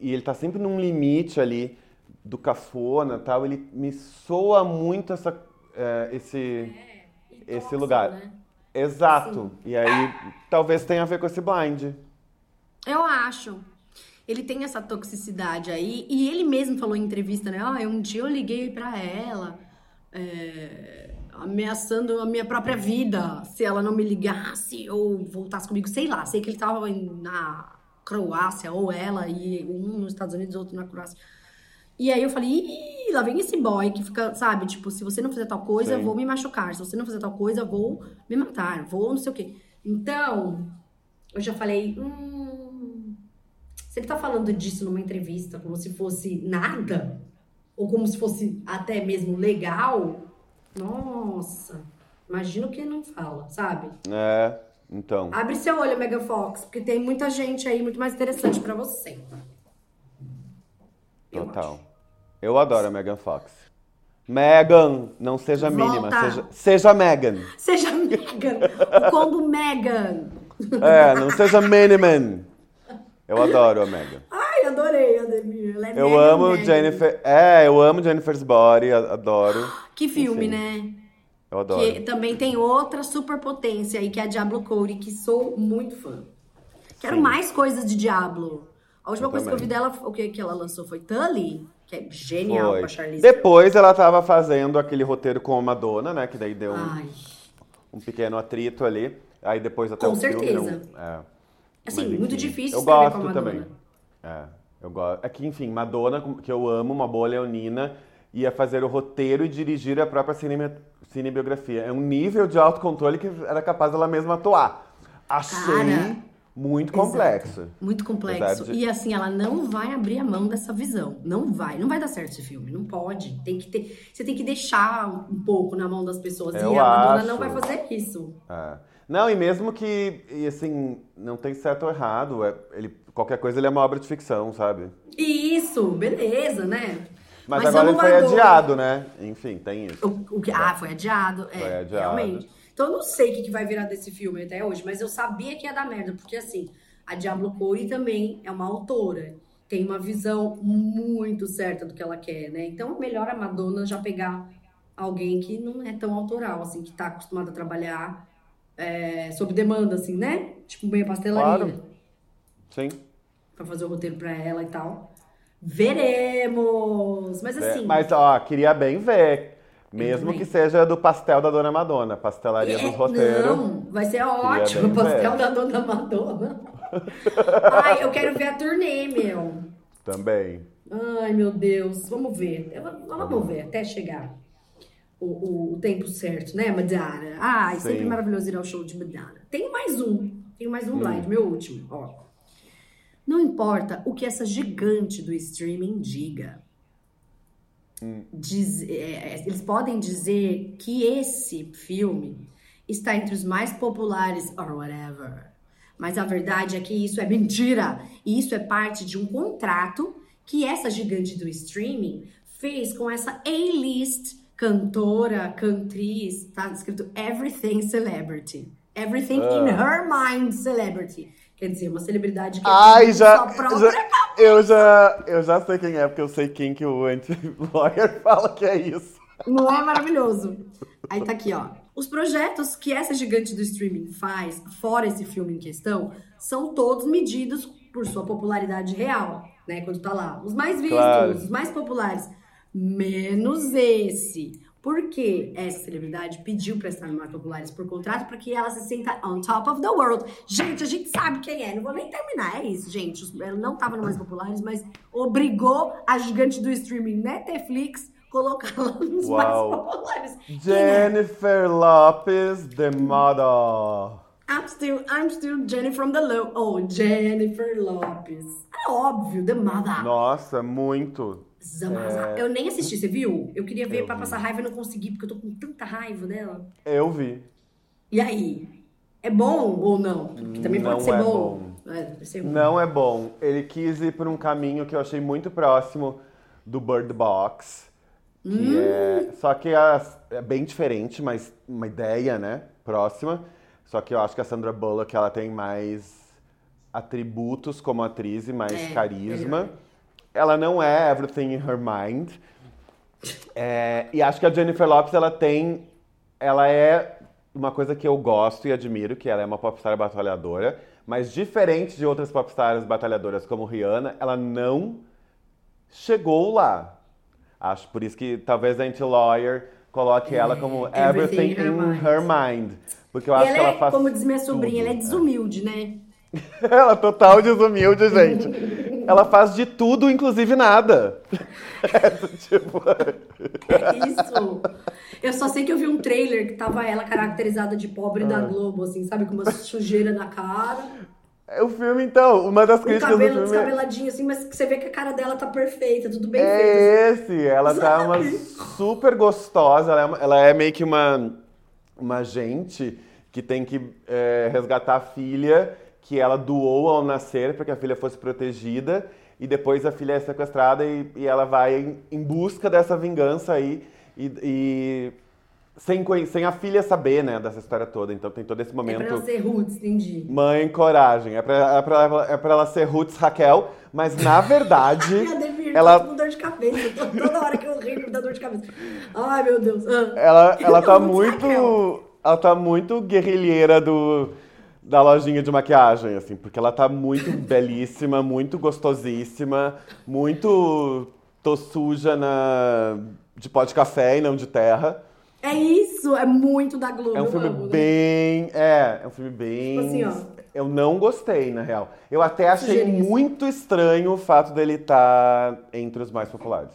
e ele tá sempre num limite ali do cafona tal, ele me soa muito essa, é, esse, esse Tóxico, lugar. né? Exato. E aí, talvez tenha a ver com esse blind. Eu acho. Ele tem essa toxicidade aí. E ele mesmo falou em entrevista, né? Ah, um dia eu liguei pra ela, é, ameaçando a minha própria vida. Se ela não me ligasse ou voltasse comigo. Sei lá. Sei que ele tava na Croácia, ou ela, e um nos Estados Unidos, outro na Croácia. E aí eu falei, Ih, lá vem esse boy que fica, sabe? Tipo, se você não fizer tal coisa, Sim. vou me machucar. Se você não fizer tal coisa, vou me matar. Vou não sei o quê. Então, eu já falei, hum, se ele tá falando disso numa entrevista como se fosse nada, ou como se fosse até mesmo legal, nossa, imagina o que não fala, sabe? É, então. Abre seu olho, Megan Fox, porque tem muita gente aí muito mais interessante pra você. Total. Eu adoro a Megan Fox. Megan, não seja Volta. mínima, seja, seja Megan. Seja Megan, o combo Megan. É, não seja miniman. Eu adoro a Megan. Ai, adorei, Ademir. Ela é Eu Megan amo Megan. Jennifer. É, eu amo Jennifer's Body, adoro. Que filme, Enfim, né? Eu adoro. Que também tem outra superpotência aí, que é a Diablo Cody, que sou muito fã. Quero Sim. mais coisas de Diablo. A última Eu coisa que eu vi também. dela, o que, que ela lançou foi Tully, que é genial Foi. com a Charlize. Depois ela tava fazendo aquele roteiro com a Madonna, né? Que daí deu um, um pequeno atrito ali. Aí depois até Com o filme certeza. não- é. Assim, Mas, muito difícil Eu gosto com a Madonna. também. É, eu gosto. É que, enfim, Madonna, que eu amo, uma boa leonina, ia fazer o roteiro e dirigir a própria cinema, cinebiografia. É um nível de autocontrole que era capaz dela mesma atuar. Achei Cara, muito Exato. complexo. Muito complexo. De- E assim, ela não vai abrir a mão dessa visão. Não vai. Não vai dar certo esse filme. Não pode. Tem que ter. Você tem que deixar um pouco na mão das pessoas. Eu e a Madonna não vai fazer isso. É. Não, e mesmo que, e assim, não tem certo ou errado, é- ele, qualquer coisa ele é uma obra de ficção, sabe? Isso, beleza, né? Mas, Mas agora ele foi adiado, né? Enfim, tem isso. O, o que, ah, foi adiado. É, Foi adiado. realmente. Então eu não sei o que, que vai virar desse filme até hoje, mas eu sabia que ia dar merda, porque assim, a Diablo Cody também é uma autora. Tem uma visão muito certa do que ela quer, né? Então é melhor a Madonna já pegar alguém que não é tão autoral, assim, que tá acostumado a trabalhar é, sob demanda, assim, né? Tipo, meio pastelaria. Claro. Sim. Pra fazer o roteiro pra ela e tal. Veremos! Mas É, assim. mas, ó, queria bem ver. Mesmo que seja do pastel da Dona Madonna, pastelaria É, dos roteiros. Não, vai ser ótimo. O pastel da Dona Madonna. Ai, eu quero ver a turnê, meu. Também. Ai, meu Deus. Vamos ver. Eu- Vamos ver até chegar. o, o, o tempo certo, né? Madonna. Ah, é sempre Sim. maravilhoso ir ao show de Madonna. Tem mais um. Tem mais um blind, meu último. Ó. Não importa o que essa gigante do streaming diga. Diz- é, eles podem dizer que esse filme está entre os mais populares or whatever. Mas a verdade é que isso é mentira. E isso é parte de um contrato que essa gigante do streaming fez com essa A-list cantora, cantriz, tá escrito Everything Celebrity. Everything in her mind celebrity. Quer dizer, uma celebridade que Ai, tem já, sua própria já- eu já. Eu já sei quem é, porque eu sei quem que o anti-lawyer fala que é isso. Não é maravilhoso? Aí tá aqui, ó. Os projetos que essa gigante do streaming faz, fora esse filme em questão, são todos medidos por sua popularidade real, né? Quando tá lá. Os mais vistos, Claro. os mais populares. Menos esse. Porque essa celebridade pediu pra estar no mais populares por contrato para que ela se sinta on top of the world. Gente, a gente sabe quem é. Não vou nem terminar. É isso, gente. Ela não tava no mais populares, mas obrigou a gigante do streaming Netflix colocar ela nos Uau. mais populares. É? Jennifer Lopez, the model. I'm still, I'm still Jenny from the low. Oh, Jennifer Lopez. É óbvio, The Mother. Nossa, muito. Zamazá. Eu nem assisti, você viu? Eu queria ver É. Eu pra vi. passar raiva e não consegui, porque eu tô com tanta raiva dela. Eu vi. E aí? É bom ou não? Porque também Não pode ser é bom. É, ser ruim. Não é bom. Ele quis ir por um caminho que eu achei muito próximo do Bird Box. Que Hum. é... Só que é bem diferente, mas uma ideia, né? Próxima. Só que eu acho que a Sandra Bullock ela tem mais atributos como atriz e mais É, carisma. melhor. Ela não é everything in her mind. É, e acho que a Jennifer Lopez ela tem. Ela é uma coisa que eu gosto e admiro, que ela é uma popstar batalhadora. Mas diferente de outras popstars batalhadoras como Rihanna, ela não chegou lá. Acho por isso que talvez a Anti-Lawyer coloque ela como É, everything everything, in her in mind. her mind. Porque eu E acho ela que ela é, faz. como diz minha sobrinha, ela é tudo. desumilde, né? Ela é total desumilde, gente. Ela faz de tudo, inclusive nada. É, tipo, É isso. Eu só sei que eu vi um trailer que tava ela caracterizada de pobre da Globo, assim, sabe? Com uma sujeira na cara. é o filme, então, uma das O críticas cabelo do filme descabeladinho, assim, mas você vê que a cara dela tá perfeita, tudo bem feito. assim. é esse. Ela tá uma super gostosa. Ela é, uma- ela é meio que uma, uma gente que tem que é, resgatar a filha que ela doou ao nascer para que a filha fosse protegida. E depois a filha é sequestrada e, e ela vai em, em busca dessa vingança aí. E, e sem, sem a filha saber, né, dessa história toda. Então tem todo esse É momento. pra ela ser roots, entendi. Mãe, coragem. É pra, é, pra, ela- é pra ela ser Roots Raquel, mas na verdade. Ai, ela, com dor de cabeça. Toda hora que eu rio, me dá dor de cabeça. Ai, meu Deus. Ah. ela, ela tá muito. Raquel. Ela tá muito guerrilheira do, da lojinha de maquiagem, assim, porque ela tá muito belíssima, muito gostosíssima, muito. tô suja na, de pó de café e não de terra. É isso, é muito da Globo. É um filme amo, né? bem. É, é um filme bem. Tipo assim, ó. Eu não gostei, na real. Eu até achei muito estranho o fato dele estar entre os mais populares.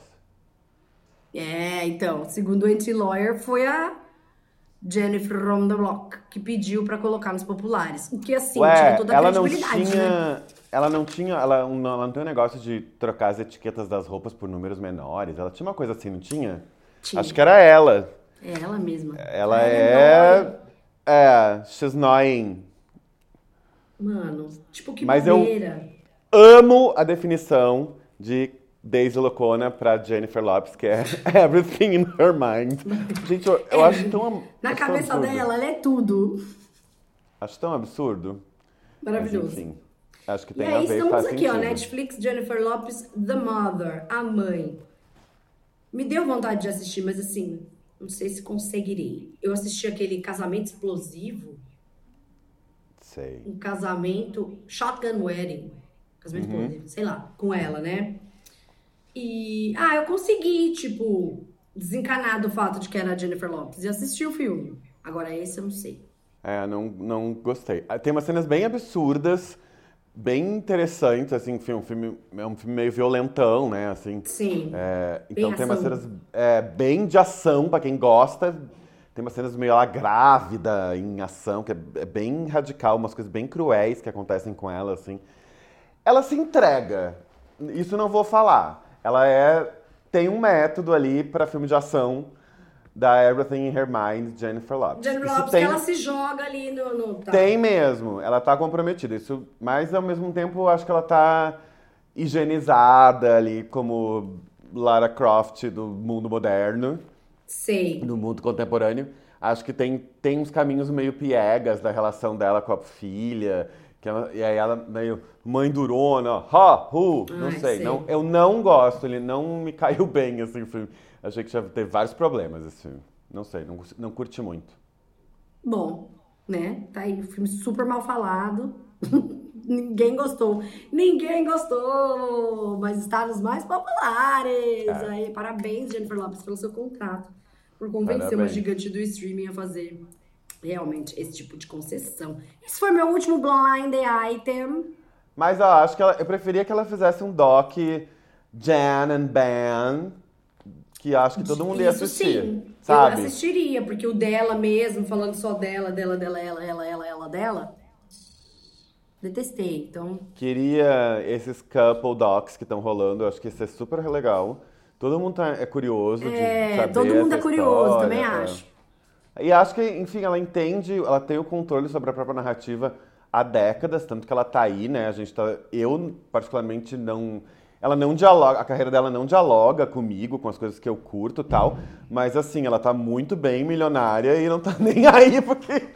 É, então, segundo o anti-lawyer, foi a Jennifer from the Block que pediu pra colocar nos populares. O que, assim, Ué, tira toda a ela não credibilidade, tinha. né? Ela não tinha. Ela não, ela não tem um negócio de trocar as etiquetas das roupas por números menores. Ela tinha uma coisa assim, não tinha? Tinha. Acho que era ela. É ela mesma. Ela Ela é. nóia. É, she's annoying. Mano, tipo, que Mas eu- bobeira. Amo a definição de Daisy Locona pra Jennifer Lopes, que é everything in her mind. Gente, eu, eu acho tão. Na tão cabeça dela, ela é tudo. Acho tão absurdo. Maravilhoso. Mas, enfim, acho que E tem a aí, ver e estamos aqui, ó, sentido. Netflix, Jennifer Lopes, The Mother, a mãe. Me deu vontade de assistir, mas assim, não sei se conseguirei. Eu assisti aquele Casamento Explosivo, Sei. um casamento, Shotgun Wedding, casamento Uhum. explosivo, sei lá, com ela, né? E, ah, eu consegui, tipo, desencanar do fato de que era a Jennifer Lopes e assisti o filme. Agora esse eu não sei. É, não, não gostei. Ah, Tem umas cenas bem absurdas bem interessante, assim, um filme, é um filme meio violentão, né, assim. Sim. É, então tem umas cenas é, bem de ação para quem gosta. Tem umas cenas meio ela grávida em ação, que é, é, bem radical, umas coisas bem cruéis que acontecem com ela, assim. Ela se entrega. Isso não vou falar. Ela é tem um método ali para filme de ação da Everything in Her Mind, Jennifer Lopez. Jennifer Lopez, tem... ela se joga ali no... no... Tá. Tem mesmo, ela tá comprometida. Isso, mas ao mesmo tempo acho que ela tá higienizada ali como Lara Croft do mundo moderno. Sei. Do mundo contemporâneo. Acho que tem, tem uns caminhos meio piegas da relação dela com a filha. Que ela, e aí ela meio mãe durona, ha, hu, não Ai, sei. Não, eu não gosto, ele não me caiu bem, assim, o filme. Achei que já teve vários problemas esse filme. Não sei, não, não curti muito. Bom, né? Tá aí, o filme super mal falado. Ninguém gostou. Ninguém gostou! Mas está nos mais populares. É. Aí, parabéns, Jennifer Lopes, pelo seu contrato. Por convencer parabéns. uma gigante do streaming a fazer realmente esse tipo de concessão. Esse foi meu último blind item. Mas eu acho que ela, eu preferia que ela fizesse um doc Jan and Ben que acho que todo mundo ia assistir. Sim, sabe? eu assistiria, porque o dela mesmo, falando só dela, dela, dela, ela, ela, ela, ela, dela, detestei, então... Queria esses couple docs que estão rolando, acho que isso é super legal. Todo mundo tá, é curioso de é, saber todo mundo é curioso, história, também é. E acho que, enfim, ela entende, ela tem o controle sobre a própria narrativa há décadas, tanto que ela tá aí, né? A gente tá. Eu, particularmente, não ela não dialoga, a carreira dela não dialoga comigo, com as coisas que eu curto e tal, mas assim, ela tá muito bem milionária e não tá nem aí porque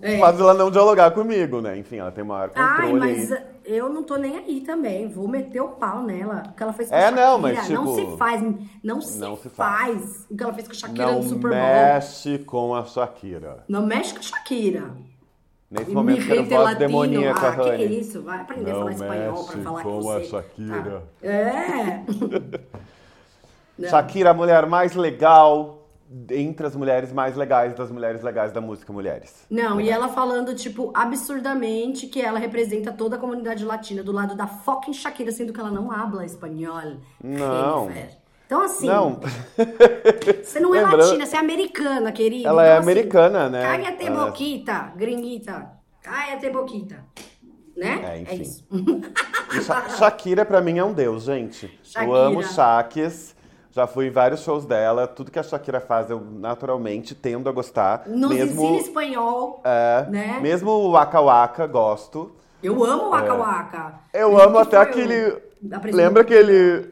é. faz ela não dialogar comigo, né? Enfim, ela tem maior controle. Ai, mas eu não tô nem aí também, vou meter o pau nela. O que ela fez com é, a Shakira, não, mas, tipo, não se faz, não se, não se faz. faz. O que ela fez com a Shakira não no Super Bowl. Não mexe com a Shakira. Não mexe com a Shakira. Nesse momento quero voz latino. demoníaca, ah, que isso? Vai aprender não a falar espanhol pra falar com, com você. a Shakira. Tá. É. Shakira, a mulher mais legal entre as mulheres mais legais das mulheres legais da música mulheres. Não, e ela falando, tipo, absurdamente que ela representa toda a comunidade latina do lado da fucking Shakira, sendo que ela não habla espanhol. Não. Então, assim. Não. Você não é latina, você é americana, querida. Ela então, é assim, americana, né? Cállate ela... boquita, gringuita. Cállate boquita. Né? É, enfim. É isso. Shakira, pra mim, é um deus, gente. Shakira. Eu amo Shakes. Já fui em vários shows dela. Tudo que a Shakira faz, eu naturalmente tendo a gostar. Nos mesmo, ensina espanhol. É. Né? Mesmo o Waka Waka, gosto. Eu amo o Waka é. Waka. Eu amo até aquele. Lembra aquele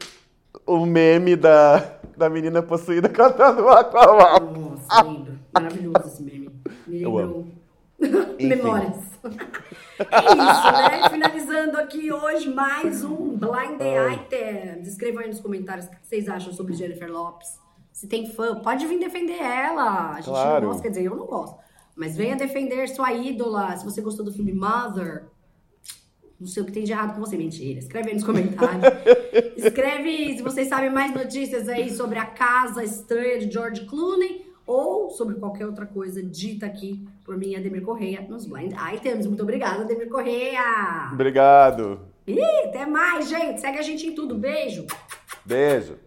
o meme da, da menina possuída cantando o Aquaman. Nossa, lembro. Maravilhoso esse meme. Me lembrou. Memórias. É isso, né? Finalizando aqui hoje mais um Blind Item. Escrevam aí nos comentários o que vocês acham sobre Jennifer Lopes. Se tem fã, pode vir defender ela. A gente claro. não gosta, quer dizer, eu não gosto. Mas venha defender sua ídola. Se você gostou do filme Mother, não sei o que tem de errado com você. Mentira. Escreve aí nos comentários. Escreve se vocês sabem mais notícias aí sobre a casa estranha de George Clooney ou sobre qualquer outra coisa dita aqui por mim, Ademir Correia, nos Blind Items. Muito obrigada, Ademir Correia. Obrigado. E até mais, gente. Segue a gente em tudo. Beijo. Beijo.